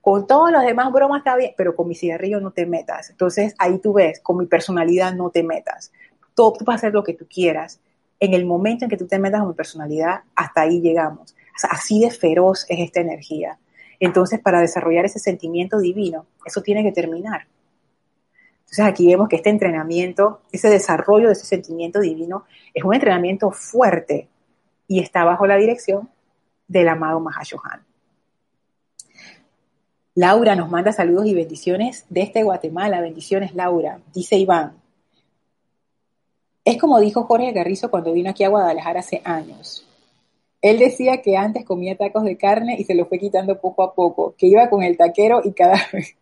con todos los demás bromas está bien, pero con mi cigarrillo no te metas. Entonces ahí tú ves, con mi personalidad no te metas. Tú vas a hacer lo que tú quieras. En el momento en que tú te metas con mi personalidad, hasta ahí llegamos. así de feroz es esta energía. Entonces, para desarrollar ese sentimiento divino, eso tiene que terminar. Entonces, aquí vemos que este entrenamiento, ese desarrollo de ese sentimiento divino, es un entrenamiento fuerte y está bajo la dirección del amado Mahashohan. Laura nos manda saludos y bendiciones desde Guatemala. Bendiciones, Laura. Dice Iván. Es como dijo Jorge Garrizo cuando vino aquí a Guadalajara hace años. Él decía que antes comía tacos de carne y se lo fue quitando poco a poco, que iba con el taquero y cada vez,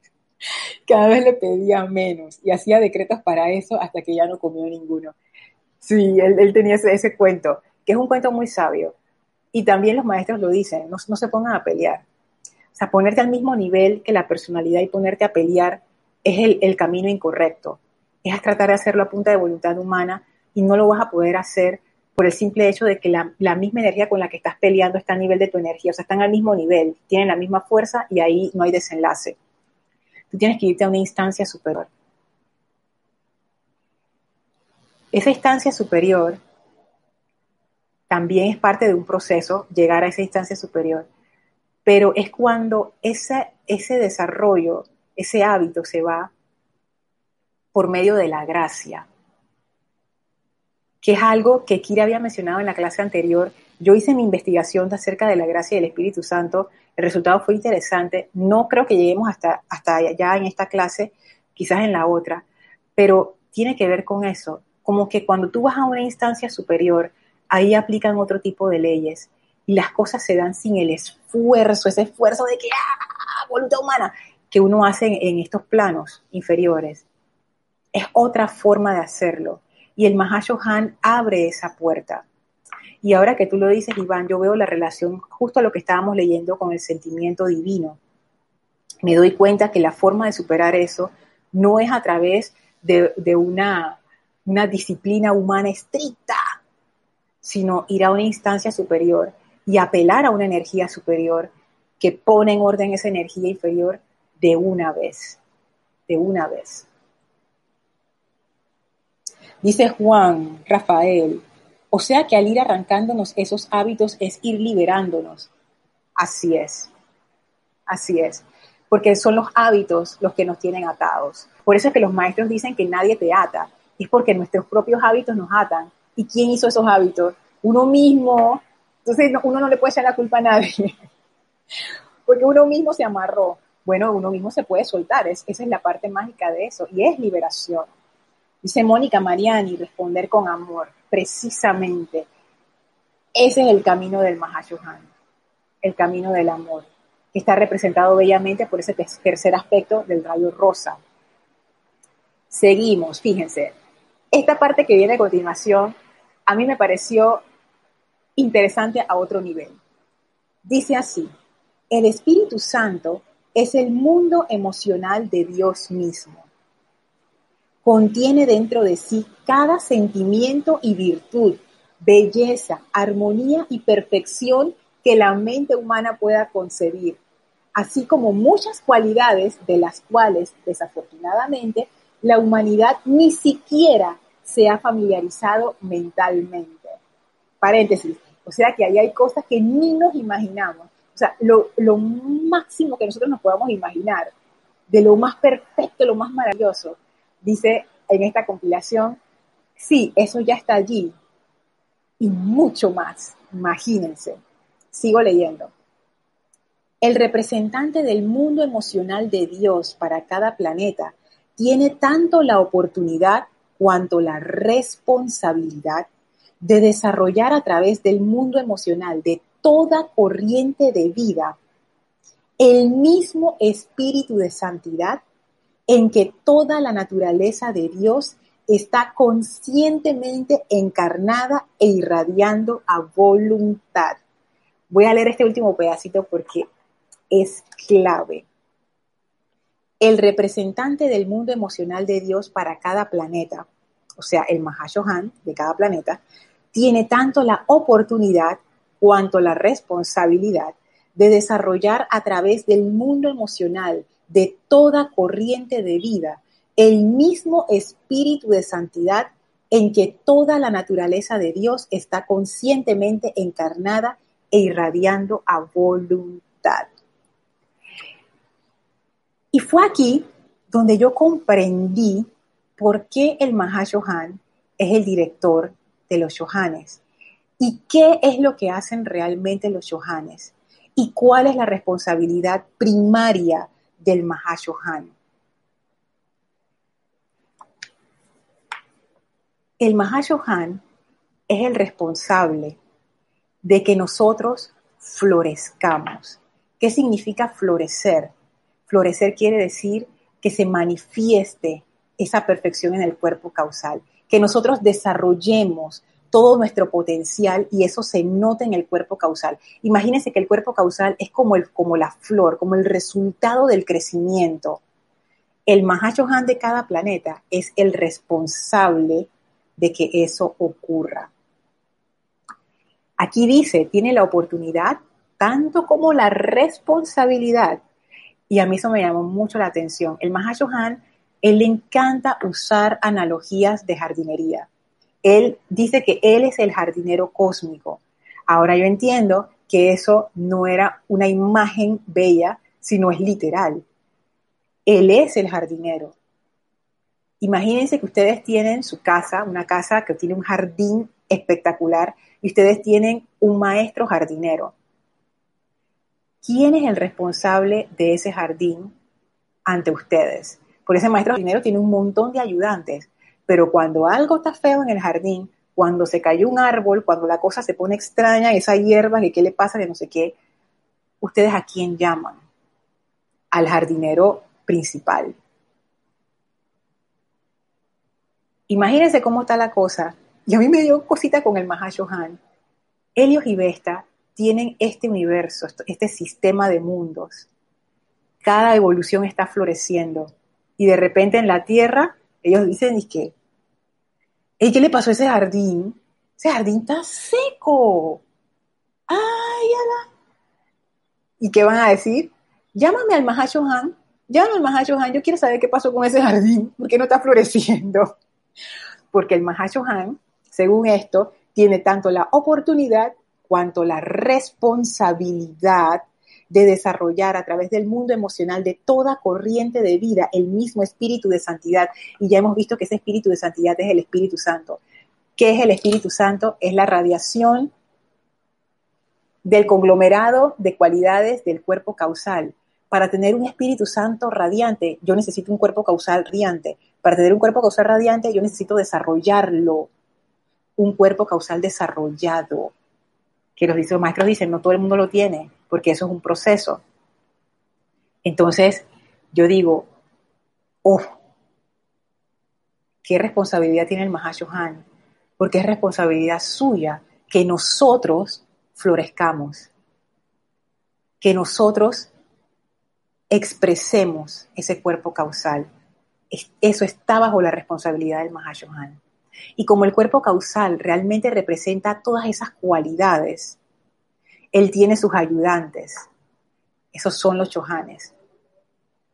cada vez le pedía menos y hacía decretos para eso hasta que ya no comió ninguno. Sí, él, tenía ese, cuento, que es un cuento muy sabio. Y también los maestros lo dicen, no, se pongan a pelear. O sea, ponerte al mismo nivel que la personalidad y ponerte a pelear es el, el camino incorrecto. Es tratar de hacerlo a punta de voluntad humana y no lo vas a poder hacer por el simple hecho de que la, misma energía con la que estás peleando está a nivel de tu energía, o sea, están al mismo nivel, tienen la misma fuerza y ahí no hay desenlace. Tú tienes que irte a una instancia superior. Esa instancia superior también es parte de un proceso, llegar a esa instancia superior, pero es cuando ese, desarrollo, ese hábito se va por medio de la gracia, que es algo que Kira había mencionado en la clase anterior. Yo hice mi investigación acerca de la gracia del Espíritu Santo, el resultado fue interesante, no creo que lleguemos hasta, hasta allá en esta clase, quizás en la otra, pero tiene que ver con eso, como que cuando tú vas a una instancia superior, ahí aplican otro tipo de leyes y las cosas se dan sin el esfuerzo, ese esfuerzo de que, ¡ah! voluntad humana, que uno hace en estos planos inferiores. Es otra forma de hacerlo y el Mahashohan abre esa puerta. Y ahora que tú lo dices, Iván, yo veo la relación justo a lo que estábamos leyendo con el sentimiento divino. Me doy cuenta que la forma de superar eso no es a través de, una, una disciplina humana estricta, sino ir a una instancia superior y apelar a una energía superior que pone en orden esa energía inferior de una vez, de una vez. Dice Juan Rafael, o sea que al ir arrancándonos esos hábitos es ir liberándonos. Así es, así es, porque son los hábitos los que nos tienen atados. Por eso es que los maestros dicen que nadie te ata, es porque nuestros propios hábitos nos atan. ¿Y quién hizo esos hábitos? Uno mismo. Entonces uno no le puede echar la culpa a nadie, porque uno mismo se amarró. Bueno, uno mismo se puede soltar, esa es la parte mágica de eso, y es liberación. Dice Mónica Mariani, responder con amor, precisamente. Ese es el camino del Mahashohan, el camino del amor, que está representado bellamente por ese tercer aspecto del rayo rosa. Seguimos, fíjense. Esta parte que viene a continuación, a mí me pareció interesante a otro nivel. Dice así, el Espíritu Santo es el mundo emocional de Dios mismo contiene dentro de sí cada sentimiento y virtud, belleza, armonía y perfección que la mente humana pueda concebir, así como muchas cualidades de las cuales, desafortunadamente, la humanidad ni siquiera se ha familiarizado mentalmente. Paréntesis, o sea que ahí hay cosas que ni nos imaginamos. O sea, lo, lo máximo que nosotros nos podamos imaginar, de lo más perfecto, lo más maravilloso, dice en esta compilación, sí, eso ya está allí y mucho más, imagínense. Sigo leyendo. El representante del mundo emocional de Dios para cada planeta tiene tanto la oportunidad cuanto la responsabilidad de desarrollar a través del mundo emocional de toda corriente de vida el mismo espíritu de santidad en que toda la naturaleza de Dios está conscientemente encarnada e irradiando a voluntad. Voy a leer este último pedacito porque es clave. El representante del mundo emocional de Dios para cada planeta, o sea, el Mahashohan de cada planeta, tiene tanto la oportunidad cuanto la responsabilidad de desarrollar a través del mundo emocional de toda corriente de vida, el mismo espíritu de santidad en que toda la naturaleza de Dios está conscientemente encarnada e irradiando a voluntad. Y fue aquí donde yo comprendí por qué el Mahashohan es el director de los Shohanes y qué es lo que hacen realmente los Shohanes y cuál es la responsabilidad primaria del Mahashohan. El Mahashohan es el responsable de que nosotros florezcamos. ¿Qué significa florecer? Florecer quiere decir que se manifieste esa perfección en el cuerpo causal, que nosotros desarrollemos todo nuestro potencial y eso se nota en el cuerpo causal. Imagínense que el cuerpo causal es como, el, como la flor, como el resultado del crecimiento. El Mahashohan de cada planeta es el responsable de que eso ocurra. Aquí dice, tiene la oportunidad tanto como la responsabilidad. Y a mí eso me llamó mucho la atención. El Mahashohan, él le encanta usar analogías de jardinería él dice que él es el jardinero cósmico. Ahora yo entiendo que eso no era una imagen bella, sino es literal. Él es el jardinero. Imagínense que ustedes tienen su casa, una casa que tiene un jardín espectacular, y ustedes tienen un maestro jardinero. ¿Quién es el responsable de ese jardín ante ustedes? Porque ese maestro jardinero tiene un montón de ayudantes, pero cuando algo está feo en el jardín, cuando se cayó un árbol, cuando la cosa se pone extraña, esa hierba, que qué le pasa, que no sé qué, ¿ustedes a quién llaman? Al jardinero principal. Imagínense cómo está la cosa. Y a mí me dio cosita con el Mahashohan. Helios y Vesta tienen este universo, este sistema de mundos. Cada evolución está floreciendo. Y de repente en la Tierra ellos dicen, ¿y qué? ¿Y qué le pasó a ese jardín? Ese jardín está seco. ¡Ay, ala! ¿Y qué van a decir? Llámame al Mahashohan. Llámame al Mahashohan. Yo quiero saber qué pasó con ese jardín. ¿Por qué no está floreciendo? Porque el Mahashohan, según esto, tiene tanto la oportunidad cuanto la responsabilidad de desarrollar a través del mundo emocional de toda corriente de vida el mismo espíritu de santidad. Y ya hemos visto que ese espíritu de santidad es el Espíritu Santo. ¿Qué es el Espíritu Santo? Es la radiación del conglomerado de cualidades del cuerpo causal. Para tener un Espíritu Santo radiante, yo necesito un cuerpo causal radiante. Para tener un cuerpo causal radiante, yo necesito desarrollarlo. Un cuerpo causal desarrollado. Que los, maestros dicen, no todo el mundo lo tiene porque eso es un proceso. Entonces, yo digo, oh, qué responsabilidad tiene el Mahashohan, porque es responsabilidad suya que nosotros florezcamos, que nosotros expresemos ese cuerpo causal. Eso está bajo la responsabilidad del Mahashohan. Y como el cuerpo causal realmente representa todas esas cualidades, él tiene sus ayudantes. Esos son los chohanes.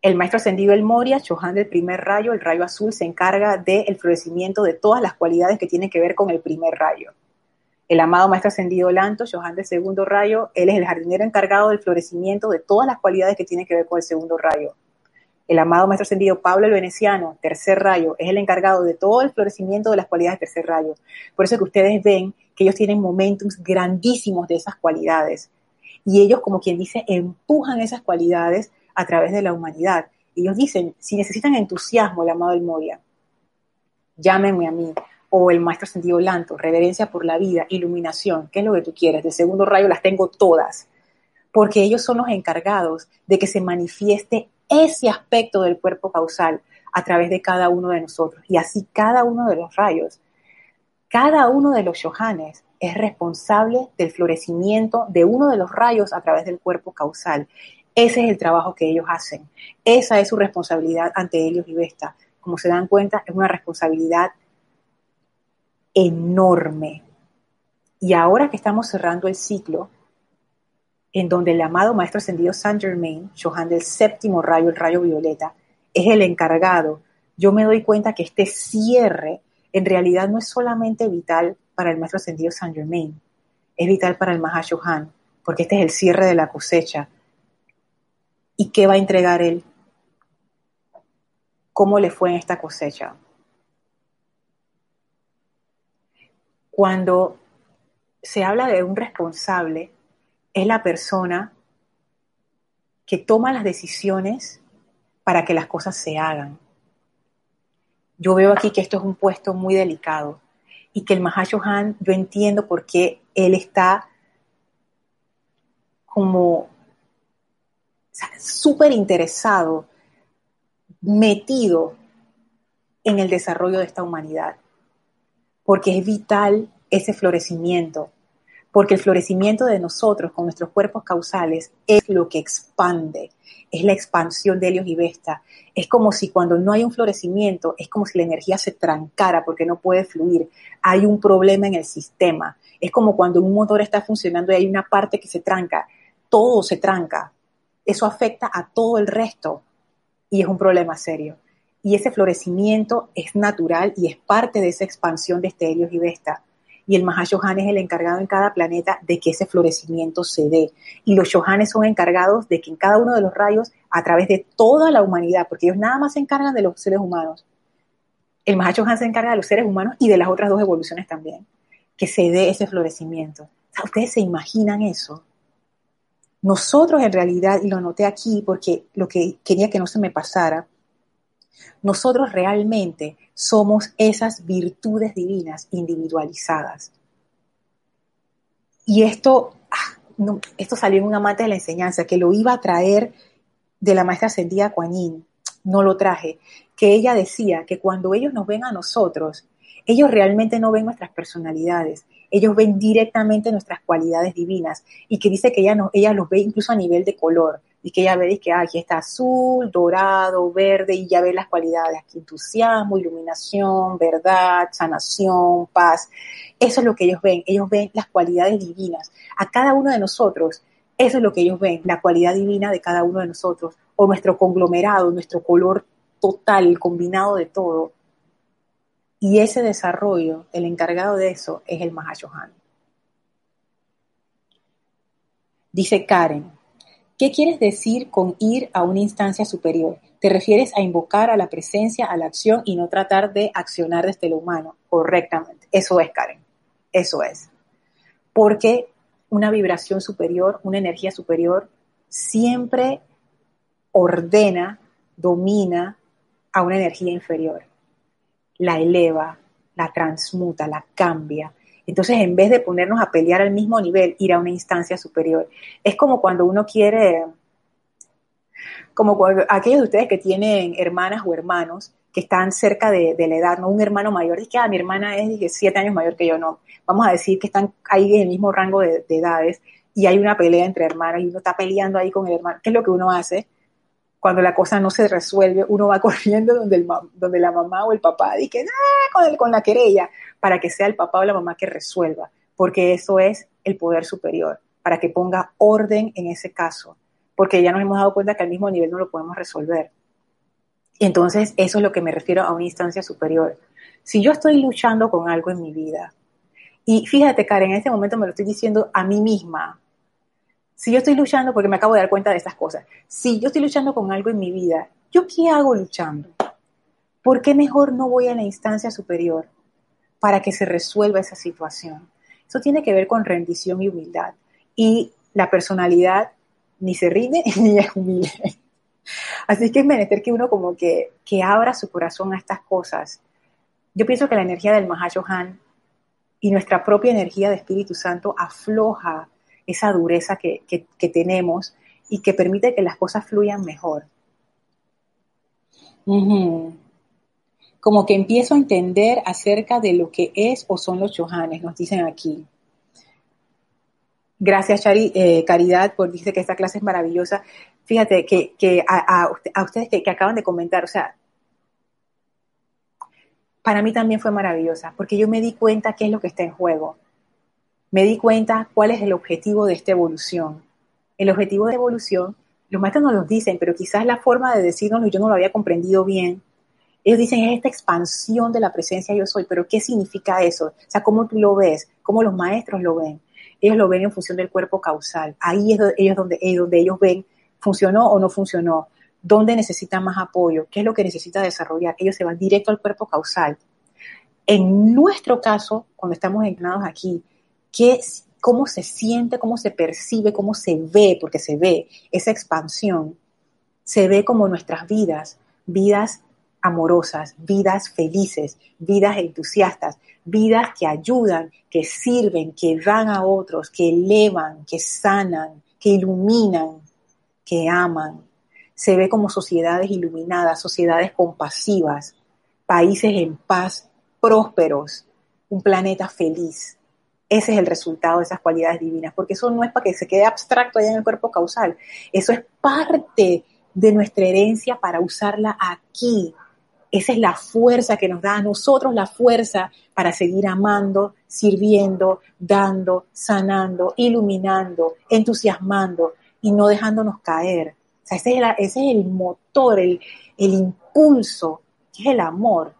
El maestro ascendido El Moria, chohan del primer rayo, el rayo azul, se encarga del florecimiento de todas las cualidades que tienen que ver con el primer rayo. El amado maestro ascendido Lanto, chohan del segundo rayo, él es el jardinero encargado del florecimiento de todas las cualidades que tienen que ver con el segundo rayo. El amado maestro ascendido Pablo el Veneciano, tercer rayo, es el encargado de todo el florecimiento de las cualidades del tercer rayo. Por eso que ustedes ven que ellos tienen momentos grandísimos de esas cualidades. Y ellos, como quien dice, empujan esas cualidades a través de la humanidad. Ellos dicen, si necesitan entusiasmo, el amado El Moria, llámenme a mí. O el maestro sentido Lanto, reverencia por la vida, iluminación, ¿qué es lo que tú quieres? De segundo rayo las tengo todas. Porque ellos son los encargados de que se manifieste ese aspecto del cuerpo causal a través de cada uno de nosotros. Y así cada uno de los rayos cada uno de los shohanes es responsable del florecimiento de uno de los rayos a través del cuerpo causal. Ese es el trabajo que ellos hacen. Esa es su responsabilidad ante ellos y Vesta. Como se dan cuenta, es una responsabilidad enorme. Y ahora que estamos cerrando el ciclo, en donde el amado Maestro Ascendido Saint Germain, Shohan del séptimo rayo, el rayo violeta, es el encargado, yo me doy cuenta que este cierre en realidad no es solamente vital para el maestro ascendido Saint Germain, es vital para el Mahashohan, porque este es el cierre de la cosecha. ¿Y qué va a entregar él? ¿Cómo le fue en esta cosecha? Cuando se habla de un responsable, es la persona que toma las decisiones para que las cosas se hagan. Yo veo aquí que esto es un puesto muy delicado y que el Mahashohan, yo entiendo por qué él está como súper interesado, metido en el desarrollo de esta humanidad, porque es vital ese florecimiento, porque el florecimiento de nosotros con nuestros cuerpos causales es lo que expande, es la expansión de Helios y Vesta. Es como si cuando no hay un florecimiento, es como si la energía se trancara porque no puede fluir. Hay un problema en el sistema. Es como cuando un motor está funcionando y hay una parte que se tranca. Todo se tranca. Eso afecta a todo el resto y es un problema serio. Y ese florecimiento es natural y es parte de esa expansión de este Helios y Vesta y el Mahashohan es el encargado en cada planeta de que ese florecimiento se dé. Y los Shohanes son encargados de que en cada uno de los rayos, a través de toda la humanidad, porque ellos nada más se encargan de los seres humanos, el Mahashohan se encarga de los seres humanos y de las otras dos evoluciones también, que se dé ese florecimiento. ¿Ustedes se imaginan eso? Nosotros en realidad, y lo anoté aquí porque lo que quería que no se me pasara, nosotros realmente somos esas virtudes divinas individualizadas. Y esto, ah, esto salió en un amante de la enseñanza, que lo iba a traer de la maestra ascendida Kuan no lo traje, que ella decía que cuando ellos nos ven a nosotros, ellos realmente no ven nuestras personalidades, ellos ven directamente nuestras cualidades divinas. Y que dice que ella, no, ella los ve incluso a nivel de color y que ya ve que aquí está azul, dorado, verde y ya ve las cualidades, aquí entusiasmo, iluminación, verdad, sanación, paz. Eso es lo que ellos ven, ellos ven las cualidades divinas. A cada uno de nosotros, eso es lo que ellos ven, la cualidad divina de cada uno de nosotros, o nuestro conglomerado, nuestro color total, el combinado de todo. Y ese desarrollo, el encargado de eso es el Mahashohan. Dice Karen, ¿Qué quieres decir con ir a una instancia superior? Te refieres a invocar a la presencia, a la acción y no tratar de accionar desde lo humano correctamente. Eso es, Karen. Eso es. Porque una vibración superior, una energía superior, siempre ordena, domina a una energía inferior. La eleva, la transmuta, la cambia, entonces, en vez de ponernos a pelear al mismo nivel, ir a una instancia superior. Es como cuando uno quiere, como aquellos de ustedes que tienen hermanas o hermanos que están cerca de, la edad, no un hermano mayor, dice que ah, mi hermana es siete años mayor que yo, no. Vamos a decir que están ahí en el mismo rango de, de edades y hay una pelea entre hermanos y uno está peleando ahí con el hermano. ¿Qué es lo que uno hace? Cuando la cosa no se resuelve, uno va corriendo donde, el, donde la mamá o el papá dice, ah, con, con la querella, para que sea el papá o la mamá que resuelva, porque eso es el poder superior, para que ponga orden en ese caso, porque ya nos hemos dado cuenta que al mismo nivel no lo podemos resolver. Entonces, eso es lo que me refiero a una instancia superior. Si yo estoy luchando con algo en mi vida, y fíjate, Karen, en este momento me lo estoy diciendo a mí misma, si yo estoy luchando, porque me acabo de dar cuenta de estas cosas, si yo estoy luchando con algo en mi vida, ¿yo qué hago luchando? ¿Por qué mejor no voy a la instancia superior para que se resuelva esa situación? Eso tiene que ver con rendición y humildad. Y la personalidad ni se rinde ni es humilde. Así que es menester que uno como que, que abra su corazón a estas cosas. Yo pienso que la energía del Mahashohan y nuestra propia energía de Espíritu Santo afloja esa dureza que, tenemos y que permite que las cosas fluyan mejor. Como que empiezo a entender acerca de lo que es o son los chohanes, nos dicen aquí. Gracias, eh, Caridad, por decir que esta clase es maravillosa. Fíjate que, a, ustedes que, que acaban de comentar, o sea, para mí también fue maravillosa, porque yo me di cuenta qué es lo que está en juego me di cuenta cuál es el objetivo de esta evolución. El objetivo de evolución, los maestros nos lo dicen, pero quizás la forma de decirnos yo no lo había comprendido bien. Ellos dicen es esta expansión de la presencia yo soy, pero ¿qué significa eso? O sea, ¿cómo tú lo ves? ¿Cómo los maestros lo ven? Ellos lo ven en función del cuerpo causal. Ahí es ellos donde, donde ellos ven funcionó o no funcionó, dónde necesita más apoyo, qué es lo que necesita desarrollar. Ellos se van directo al cuerpo causal. En nuestro caso, cuando estamos entrenados aquí, qué, cómo se siente, cómo se percibe, cómo se ve, porque se ve esa expansión, se ve como nuestras vidas, vidas amorosas, vidas felices, vidas entusiastas, vidas que ayudan, que sirven, que dan a otros, que elevan, que sanan, que iluminan, que aman. Se ve como sociedades iluminadas, sociedades compasivas, países en paz, prósperos, un planeta feliz. Ese es el resultado de esas cualidades divinas, porque eso no es para que se quede abstracto allá en el cuerpo causal, eso es parte de nuestra herencia para usarla aquí, esa es la fuerza que nos da a nosotros la fuerza para seguir amando, sirviendo, dando, sanando, iluminando, entusiasmando y no dejándonos caer. O ese, es el, motor, el, el impulso, que es el amor.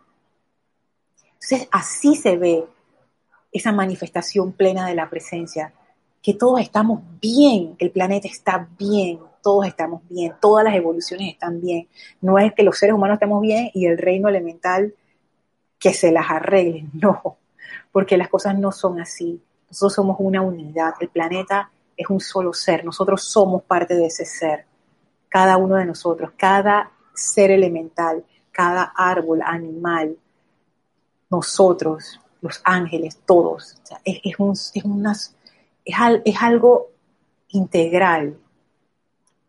Entonces, así se ve esa manifestación plena de la presencia, que todos estamos bien, el planeta está bien, todos estamos bien, todas las evoluciones están bien. No es que los seres humanos estemos bien y el reino elemental que se las arreglen, no, porque las cosas no son así. Nosotros somos una unidad, el planeta es un solo ser, nosotros somos parte de ese ser, cada uno de nosotros, cada ser elemental, cada árbol, animal, nosotros, los ángeles, todos. es, es, es algo integral,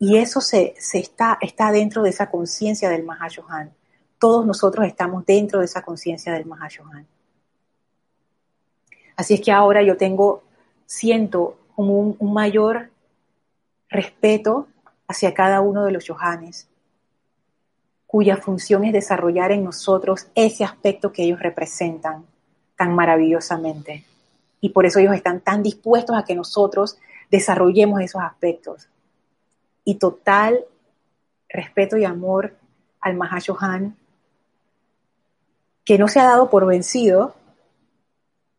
y eso se, está, está dentro de esa conciencia del Mahashohan. Todos nosotros estamos dentro de esa conciencia del Mahashohan. Así es que ahora yo tengo, siento como un, mayor respeto hacia cada uno de los Yohanes, cuya función es desarrollar en nosotros ese aspecto que ellos representan tan maravillosamente. Y por eso ellos están tan dispuestos a que nosotros desarrollemos esos aspectos y total respeto y amor al Mahashohan, que no se ha dado por vencido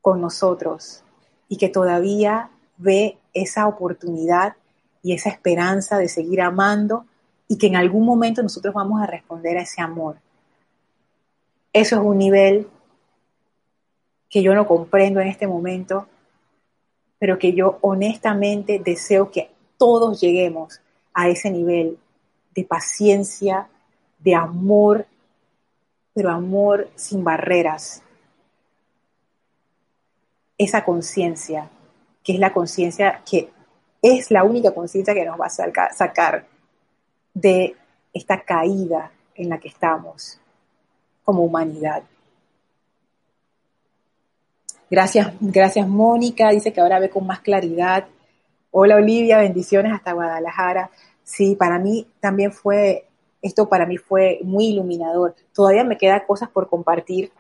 con nosotros y que todavía ve esa oportunidad y esa esperanza de seguir amando y que en algún momento nosotros vamos a responder a ese amor. Eso es un nivel que yo no comprendo en este momento, pero que yo honestamente deseo que todos lleguemos a ese nivel de paciencia, de amor, pero amor sin barreras. Esa conciencia, que es la conciencia que es la única conciencia que nos va a sacar de esta caída en la que estamos como humanidad. Gracias, gracias Mónica, dice que ahora ve con más claridad Hola Olivia, bendiciones hasta Guadalajara. Sí, para mí también fue, esto para mí fue muy iluminador. Todavía me quedan cosas por compartir,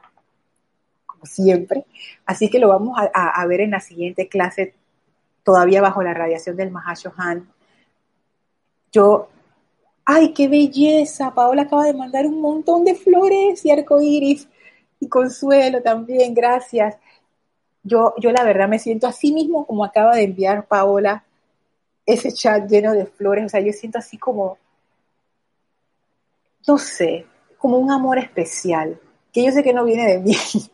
como siempre. Así que lo vamos a, ver en la siguiente clase, todavía bajo la radiación del Mahashohan. Yo, ¡ay, qué belleza! Paola acaba de mandar un montón de flores y arcoíris y consuelo también, gracias yo, yo la verdad me siento así mismo como acaba de enviar Paola ese chat lleno de flores, o sea, yo siento así como, no sé, como un amor especial, que yo sé que no viene de mí.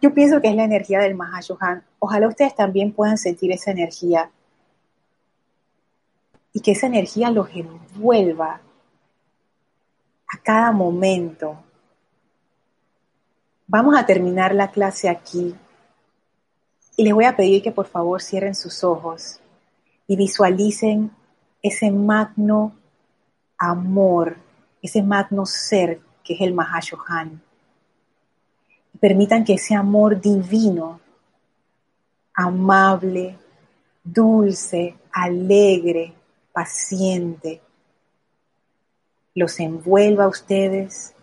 Yo pienso que es la energía del Mahashohan. Ojalá ustedes también puedan sentir esa energía y que esa energía los envuelva a cada momento. Vamos a terminar la clase aquí y les voy a pedir que por favor cierren sus ojos y visualicen ese magno amor, ese magno ser que es el Mahashohan. Permitan que ese amor divino, amable, dulce, alegre, paciente, los envuelva a ustedes,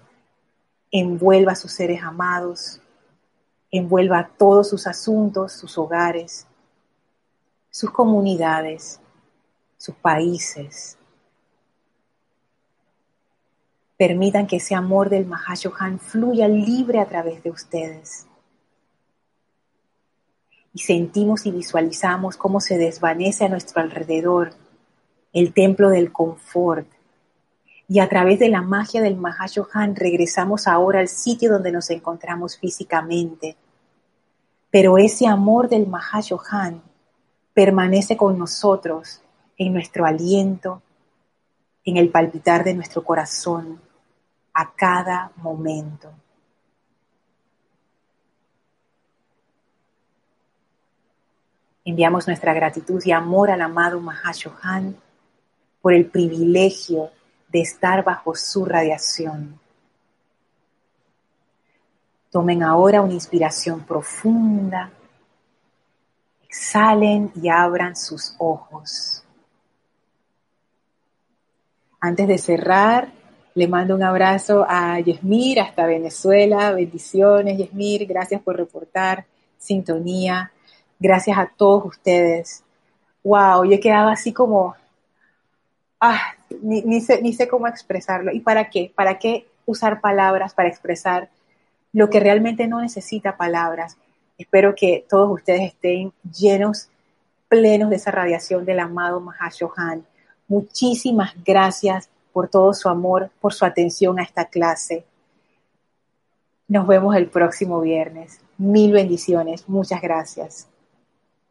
envuelva a sus seres amados, envuelva todos sus asuntos, sus hogares, sus comunidades, sus países. Permitan que ese amor del Mahashohan fluya libre a través de ustedes. Y sentimos y visualizamos cómo se desvanece a nuestro alrededor el templo del confort, y a través de la magia del Mahashohan regresamos ahora al sitio donde nos encontramos físicamente. Pero ese amor del Mahashohan permanece con nosotros en nuestro aliento, en el palpitar de nuestro corazón a cada momento. Enviamos nuestra gratitud y amor al amado Mahashohan por el privilegio de estar bajo su radiación. Tomen ahora una inspiración profunda. Exhalen y abran sus ojos. Antes de cerrar, le mando un abrazo a Yesmir hasta Venezuela. Bendiciones, Yesmir. Gracias por reportar sintonía. Gracias a todos ustedes. Wow, yo quedaba así como, ah, ni, ni, sé, ni sé cómo expresarlo. ¿Y para qué? ¿Para qué usar palabras para expresar lo que realmente no necesita palabras? Espero que todos ustedes estén llenos, plenos de esa radiación del amado Mahashohan. Muchísimas gracias por todo su amor, por su atención a esta clase. Nos vemos el próximo viernes. Mil bendiciones. Muchas gracias.